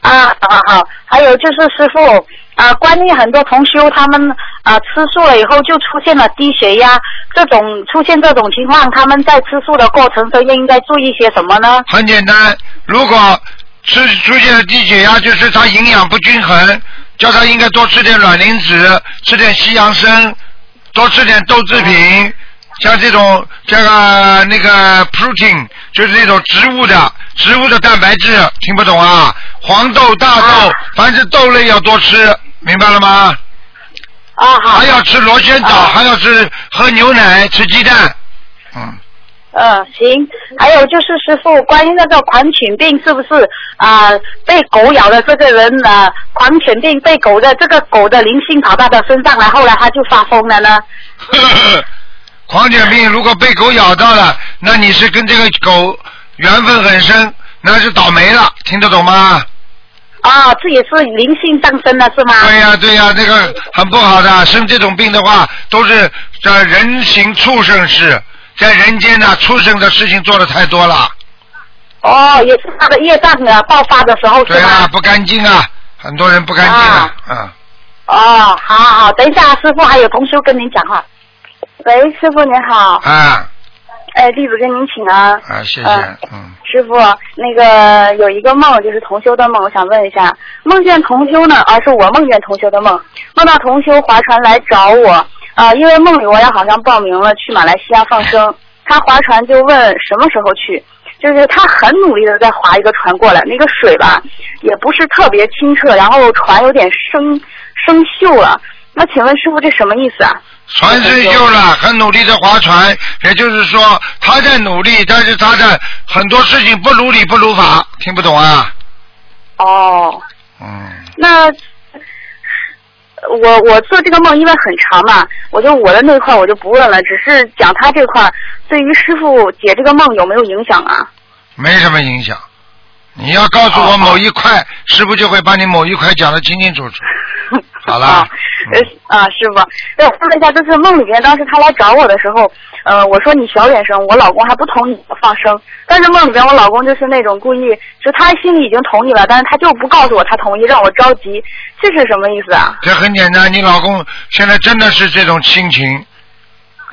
啊，好好，还有就是师傅啊，关于很多同修他们啊吃素了以后就出现了低血压，这种出现这种情况，他们在吃素的过程中应该注意些什么呢？很简单，如果吃出现了低血压，就是他营养不均衡。叫他应该多吃点卵磷脂，吃点西洋参，多吃点豆制品，像这种这个那个 protein，就是那种植物的植物的蛋白质，听不懂啊？黄豆、大豆，凡是豆类要多吃，明白了吗？啊好。还要吃螺旋藻，还要吃喝牛奶，吃鸡蛋，嗯。嗯，行。还有就是师傅，关于那个狂犬病，是不是啊？被狗咬的这个人啊，狂犬病被狗的这个狗的灵性跑到他身上来，后来他就发疯了呢？狂犬病如果被狗咬到了，那你是跟这个狗缘分很深，那是倒霉了，听得懂吗？啊，这也是灵性上升了，是吗？对呀，对呀，这个很不好的，生这种病的话，都是这人形畜生事。在人间呢，畜生的事情做的太多了。哦，也是他的业障啊，爆发的时候？对啊，不干净啊，很多人不干净啊，嗯。哦，好好好，等一下，师傅还有同修跟您讲话。喂，师傅您好。啊。哎，弟子跟您请啊。啊，谢谢。嗯。师傅，那个有一个梦，就是同修的梦，我想问一下，梦见同修呢，而是我梦见同修的梦，梦到同修划船来找我。啊，因为梦里我也好像报名了去马来西亚放生，他划船就问什么时候去，就是他很努力的在划一个船过来，那个水吧也不是特别清澈，然后船有点生生锈了。那请问师傅这什么意思啊？船生锈了，很努力的划船，也就是说他在努力，但是他的很多事情不如理不如法，听不懂啊？哦，嗯，那我我做这个梦因为很长嘛，我就我的那块我就不问了，只是讲他这块对于师傅解这个梦有没有影响啊？没什么影响。你要告诉我某一块，师傅就会把你某一块讲得清清楚楚。好了，呃啊，师傅，那我问一下，就是梦里面当时他来找我的时候，呃，我说你小点声，我老公还不同意我放生，但是梦里面我老公就是那种故意，就他心里已经同意了，但是他就不告诉我他同意，让我着急，这是什么意思啊？这很简单，你老公现在真的是这种心情，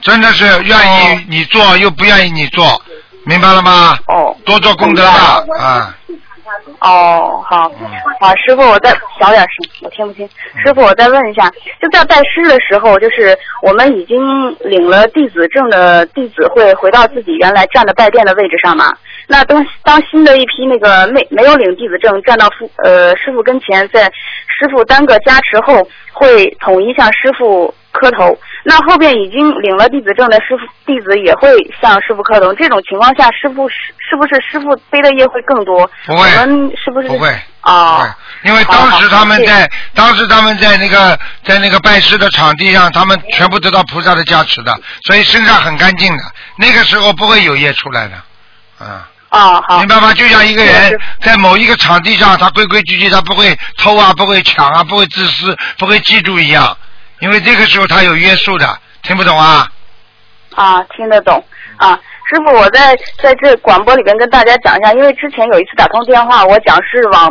真的是愿意你做又不愿意你做，明白了吗？哦，多做功德吧，啊。哦，好，好，师傅，我再小点声，我听不清。师傅，我再问一下，就在拜师的时候，就是我们已经领了弟子证的弟子会回到自己原来站的拜殿的位置上吗？那当当新的一批那个没没有领弟子证站到父呃师傅跟前，在师傅单个加持后，会统一向师傅磕头。那后边已经领了弟子证的师傅弟子也会向师傅磕头。这种情况下，师傅是是不是师傅背的业会更多？不会我们是不是不会哦，因为当时他们在，当时他们在那个在那个拜师的场地上，他们全部得到菩萨的加持的，所以身上很干净的。那个时候不会有业出来的，嗯。啊，好。明白吗？就像一个人在某一个场地上，他规规矩矩，他不会偷啊，不会抢啊，不会自私，不会嫉妒一样，因为这个时候他有约束的，听不懂啊？啊，听得懂啊，师傅，我在在这广播里边跟大家讲一下，因为之前有一次打通电话，我讲是往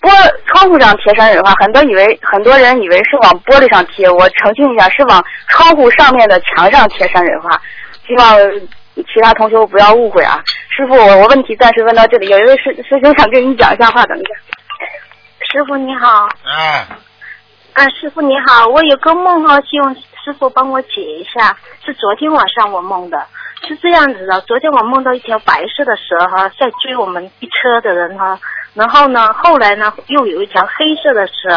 玻窗户上贴山水画，很多以为很多人以为是往玻璃上贴，我澄清一下，是往窗户上面的墙上贴山水画，希望其他同学不要误会啊。师傅，我我问题暂时问到这里，有一位师师兄想跟你讲一下话，等一下。师傅你好，哎，啊，师傅你好，我有个梦哈，希望师傅帮我解一下。是昨天晚上我梦的，是这样子的。昨天我梦到一条白色的蛇哈，在追我们一车的人哈。然后呢，后来呢，又有一条黑色的蛇，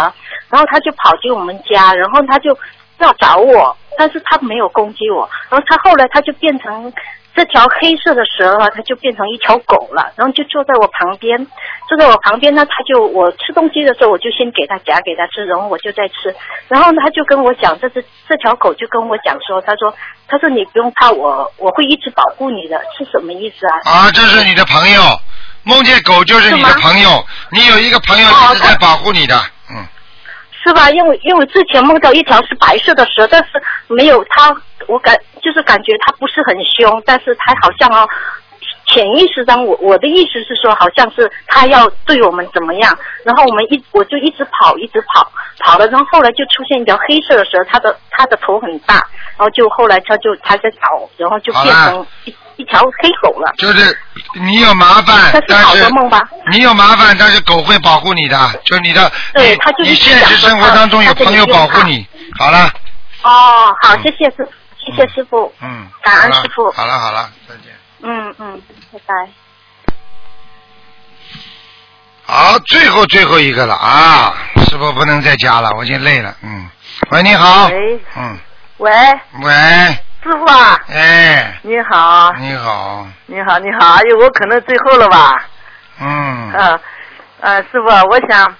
然后他就跑进我们家，然后他就要找我，但是他没有攻击我。然后他后来他就变成这条黑色的蛇啊，它就变成一条狗了，然后就坐在我旁边，坐在我旁边呢，它就我吃东西的时候，我就先给它夹给它吃，然后我就在吃，然后呢，他就跟我讲，这只这条狗就跟我讲说，他说他说你不用怕我，我会一直保护你的，是什么意思啊？啊，这是你的朋友，梦见狗就是你的朋友，你有一个朋友一直在保护你的，嗯，是吧？因为因为之前梦到一条是白色的蛇，但是没有它，我感就是感觉他不是很凶，但是他好像哦，潜意识上我我的意思是说，好像是他要对我们怎么样，然后我们一我就一直跑一直跑跑了，然后后来就出现一条黑色的蛇，它的它的头很大，然后就后来它就它在跑，然后就变成一一条黑狗了。就是你有麻烦，这是好但是的梦吧？你有麻烦，但是狗会保护你的，就你的，你对它就是你现实生活当中有朋友保护你，好了，哦，好，谢谢师，谢谢师傅，嗯，感恩师傅好了好了，再见。嗯嗯，拜拜。好，最后最后一个了啊！师傅不能再加了，我已经累了。嗯，喂，你好。喂嗯，喂，喂，师傅啊，哎，你好，你好，你好，你好，哎呦，我可能最后了吧？嗯，啊，呃，师傅，我想，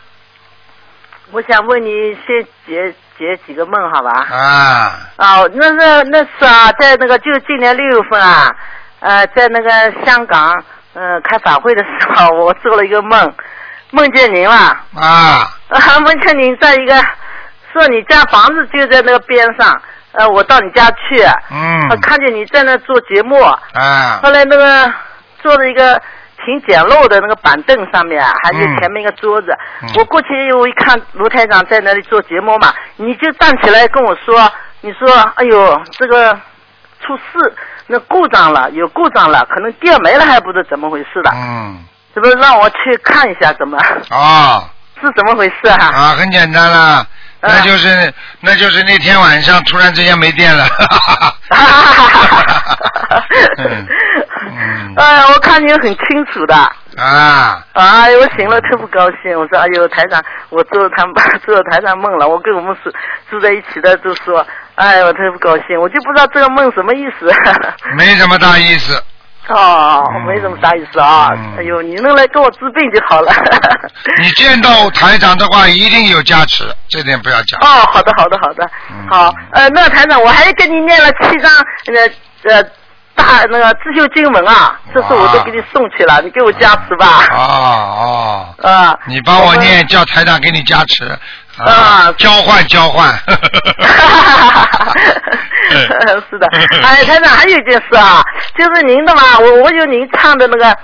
我想问你先解解几个梦，好吧？啊，啊，那那那是啊，在那个就今年六月份啊，呃，在那个香港，呃，开法会的时候，我做了一个梦，梦见您了。啊，啊，梦见您在一个，说你家房子就在那个边上，呃，我到你家去，嗯。我看见你在那做节目，啊，后来那个做了一个挺简陋的那个板凳上面，啊还有嗯前面一个桌子。嗯我过去我一看卢台长在那里做节目嘛，你就站起来跟我说，你说，哎呦，这个出事，那故障了，有故障了，可能电没了，还不知怎么回事的。嗯，这不是让我去看一下怎么？啊，是怎么回事啊？啊，很简单了，那就是那就是那天晚上突然之间没电了。嗯嗯哎呀，我看你很清楚的。啊，哎呦，我醒了特不高兴，我说哎呦台长，我做他们做台长梦了，我跟我们是住在一起的就说，哎，我特不高兴，我就不知道这个梦什么意思。没什么大意思。哦，没什么大意思啊。嗯哎呦，你能来给我治病就好了。你见到台长的话，一定有加持，这点不要讲。哦，好的，好的，好的，嗯好。呃，那台长，我还给你念了七张呃呃大那个自修经文啊，这次我都给你送去了，你给我加持吧。哦哦，啊，你帮我念，叫台长给你加持。啊，交换交换。是的，哎，台长还有一件事啊，就是您的嘛，我我有您唱的那个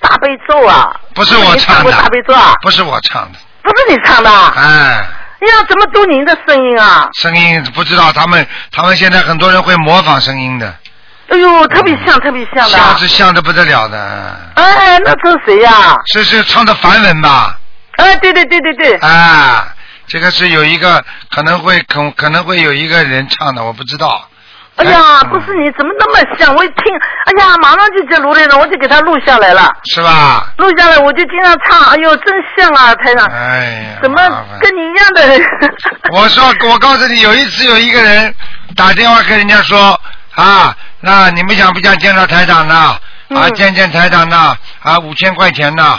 大悲咒啊，不是我唱的，大悲咒啊，不是我唱的。不是你唱的啊，哎，哎呀，怎么都您的声音啊？声音不知道，他们他们现在很多人会模仿声音的，哎呦，特别像，特别像的。像是像的不得了的。哎，那这是谁呀？是是唱的梵文吧？哎，对对对对对。啊，这个是有一个可能会可可能会有一个人唱的，我不知道。哎呀，不是你怎么那么像？我一听，哎呀，马上就接卢队长，我就给他录下来了。是吧？录下来我就经常唱，哎呦，真像啊，台长。哎呀，怎么跟你一样的人？我说，我告诉你，有一次有一个人打电话跟人家说啊，那你们想不想见到台长呢？嗯啊，见见台长呢？啊，五千块钱呢？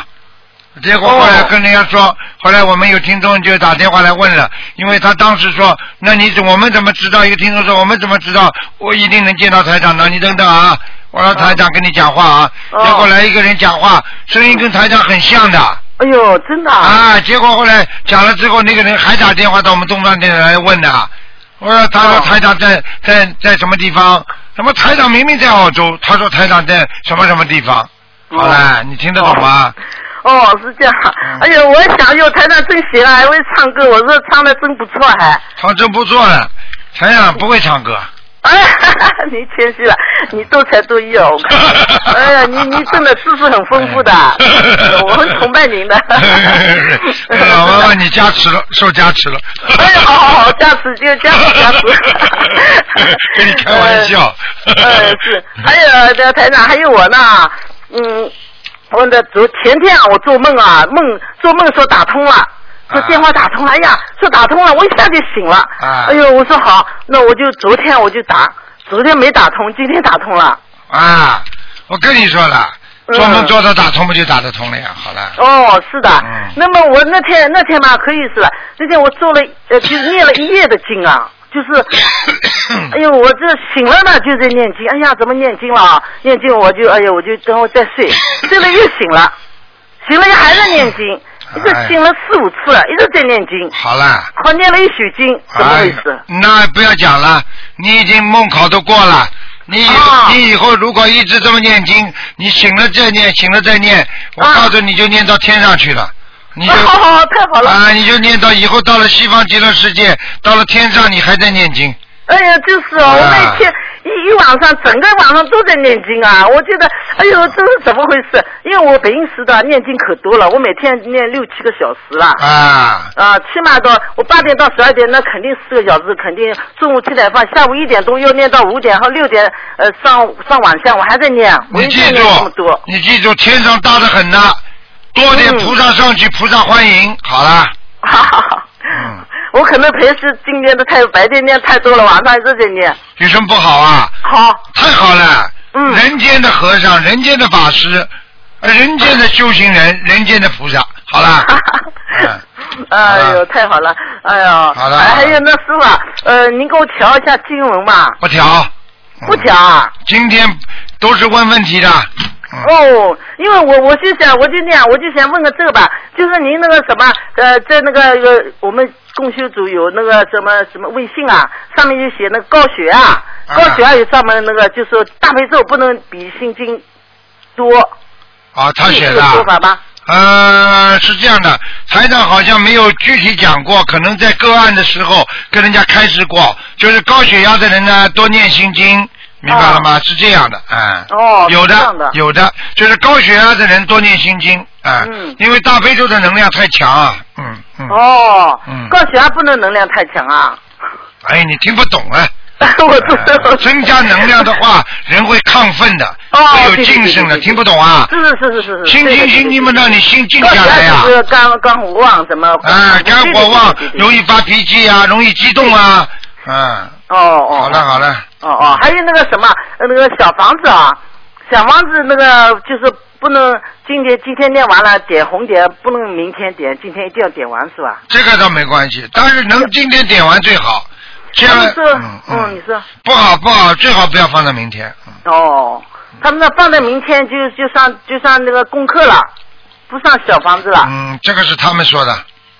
结果后哦来跟人家说，后来我们有听众就打电话来问了，因为他当时说，那你怎我们怎么知道？一个听众说，我们怎么知道我一定能见到台长呢？你等等啊，我让台长跟你讲话啊。哦结果来一个人讲话，声音跟台长很像的。哎呦，真的啊！结果后来讲了之后，那个人还打电话到我们东方电台来问的。我说他哦说台长在在在什么地方？什么台长明明在澳洲，他说台长在什么什么地方？好了，你听得懂吗？哦，是这样。嗯哎呦，我想，哟，台长真行啊，还会唱歌，我说唱的真不错，还。唱真不错了，台长不会唱歌。哎，你谦虚了，你多才多艺哦。我看 哎呀，你你真的知识很丰富的，我很崇拜您的。老妈妈，你加持了，受加持了。哎呀，好好好，加持就加持加持。跟你开玩笑。呃，是，还有这台长，还有我呢，嗯，我的昨前天啊，我做梦啊，梦做梦说打通了。说电话打通了，哎呀，说打通了，我一下就醒了。啊哎呦，我说好，那我就昨天我就打，昨天没打通，今天打通了。啊，我跟你说了，嗯做梦做到打通不就打得通了呀？好了。哦，是的。嗯那么我那天那天嘛可以是了，那天我做了呃，就是念了一夜的经啊，就是，哎呦，我这醒了呢就在念经，哎呀，怎么念经了啊？念经我就哎呀，我就等会再睡，睡了又醒了，醒了又还在念经，一直醒了四五次了，一直在念经。好了。好念了一宿经，怎么回事？哎那不要讲了，你已经梦考都过了。你啊你以后如果一直这么念经，你醒了再念，醒了再念，我告诉你就念到天上去了。你就好好好，太好了。啊，你就念到以后到了西方极乐世界，到了天上你还在念经。哎呀，就是哦，我每天一一晚上，整个晚上都在念经啊！我觉得，哎呦，这是怎么回事？因为我平时的念经可多了，我每天念六七个小时了。啊。啊，起码到我八点到十二点，那肯定四个小时，肯定中午吃点饭，下午一点钟又念到五点和六点，呃，上上晚上我还在念，你记住。，你记住，天上大的很呐，多点菩萨上去，菩萨欢迎。好了。哈哈哈。嗯。我可能平时今天的太白天念太多了，晚上一直在念。有什么不好啊？好。太好了。嗯。人间的和尚，人间的法师，呃人间的修行人，人间的菩萨。好啦。嗯 哎呦，太好了！哎呦，好了哎还有那师傅啊，呃，您给我调一下经文吧？不调。不调啊？今天都是问问题的。哦，因为我我就想，我就那样，我就想问个这个吧，就是您那个什么，呃，在那个呃，我们共修组有那个什么什么微信啊，上面就写那个高血压，啊高血压有专门那个，就说大悲咒不能比心经多。啊，他写的是这个说法吧？呃，是这样的，台长好像没有具体讲过，可能在个案的时候跟人家开示过，就是高血压的人呢多念心经，明白了吗？是这样的，嗯、哦，有的有的，就是高血压的人多念心经，啊、嗯因为大悲咒的能量太强啊，嗯嗯，哦，嗯高血压不能能量太强啊。哎，你听不懂啊。我知道。增加能量的话，人会亢奋的，哦会有精神的，听不懂啊？是是是是是是。心静心静嘛，让你心静下来呀、高血压是肝肝火旺什么？啊，肝火旺容易发脾气啊，容易激动啊，嗯，哦哦。好了好了，哦哦，还有那个什么，呃那个小房子啊，小房子那个就是不能今天今天念完了点红点，不能明天点，今天一定要点完是吧？这个倒没关系，但是能今天点完最好。这样你说，嗯，你说。不好不好，最好不要放在明天。哦，他们那放在明天就就上就上那个功课了，不上小房子了。嗯，这个是他们说的。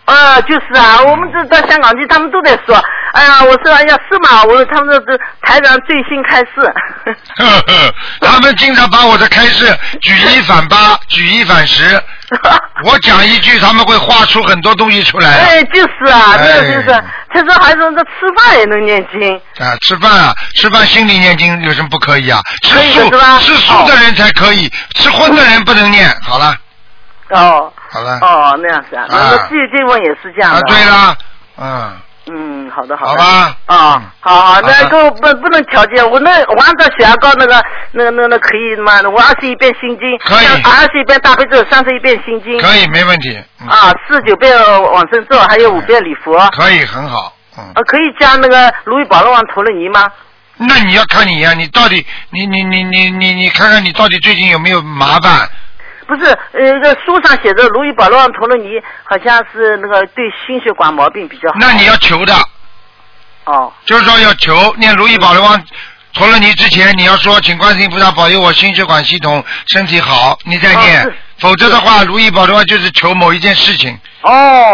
啊，就是啊，我们这到香港去，他们都在说，哎呀，我说哎呀是嘛？我说他们说这台长最新开示。呵呵，他们经常把我的开示举一反八，举一反十。我讲一句，他们会画出很多东西出来。哎，就是啊，哎那个就是，他说还说这吃饭也能念经。啊，吃饭啊，吃饭心里念经有什么不可以啊？吃素的吃素的人才可以，吃荤的人不能念。好了，哦。好了。哦，那样子啊，那啊个这这问也是这样的。啊，对。啦，嗯，嗯，好的好的。好吧。啊，好好，那个不不能调节，我那我按照血压高那个那个那个那可以吗？我二十一遍心经，可以二十一遍大悲咒，三十一遍心经。可以，没问题，啊，四十九遍往生咒，还有五遍礼佛。可以，很好。呃，可以加那个如意宝龙王陀罗尼吗？那你要看你呀、你到底，你你你你你你看看你到底最近有没有麻烦？不是，呃，这书上写着如意宝龙王陀罗尼，好像是那个对心血管毛病比较好。那你要求的。哦。就是说要求念如意宝龙王陀罗尼之前，你要说请观世音菩萨保佑我心血管系统身体好，你再念。哦否则的话，如意宝龙王就是求某一件事情。哦。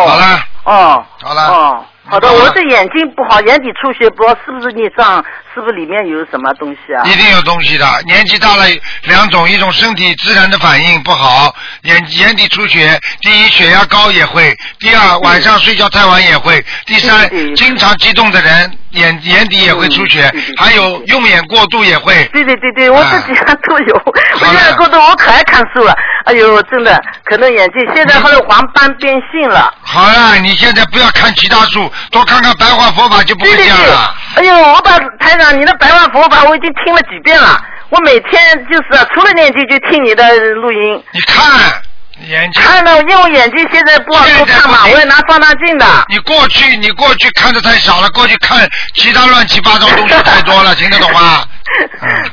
好了。哦。好了。哦。好的，我这眼睛不好，眼底出血，不知道是不是孽障，是不是里面有什么东西啊？一定有东西的，年纪大了两种，一种身体自然的反应不好，眼眼底出血，第一血压高也会，第二晚上睡觉太晚也会，第三经常激动的人眼眼底也会出血，还有用眼过度也会。对对对对，我这几样都有。我用眼过度我可爱看书了，哎呦，真的，可能眼睛现在后来黄斑变性了。好了，你现在不要看其他书，多看看白话佛法就不会这样了。哎呦，我把台长你的白话佛法我已经听了几遍了，我每天就是除了念经就听你的录音。你看眼睛。看到，因为我眼睛现在不好多看嘛，我要拿放大镜的。你过去你过去看的太少了，过去看其他乱七八糟东西太多了，听得懂吗？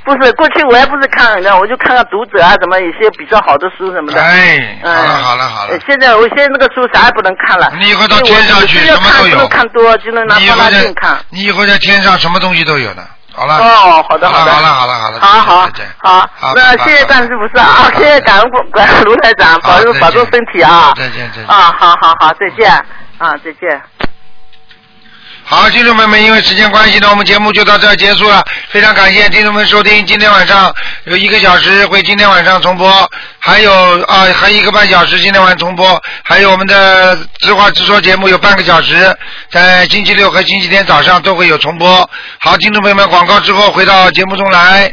不是，过去我也不是看人家，我就看看读者啊，什么有些比较好的书什么的。哎，嗯好了好了好了呃，现在我现在那个书啥也不能看了。你以后到天上去什么都有看多，就能拿放大镜看。你以后在天上什么东西都有的。好了。哦，好的好的。好了好了好了，好好。好，好那谢谢段师傅是啊，谢谢感恩感恩卢台长，保重保重身体啊。再见再见。啊，好好好，再见啊，再见。好，听众朋友们，因为时间关系呢，我们节目就到这儿结束了。非常感谢听众们收听，今天晚上有一个小时会今天晚上重播，还有啊还有一个半小时今天晚上重播，还有我们的直话直说节目有半个小时，在星期六和星期天早上都会有重播。好，听众朋友们，广告之后回到节目中来。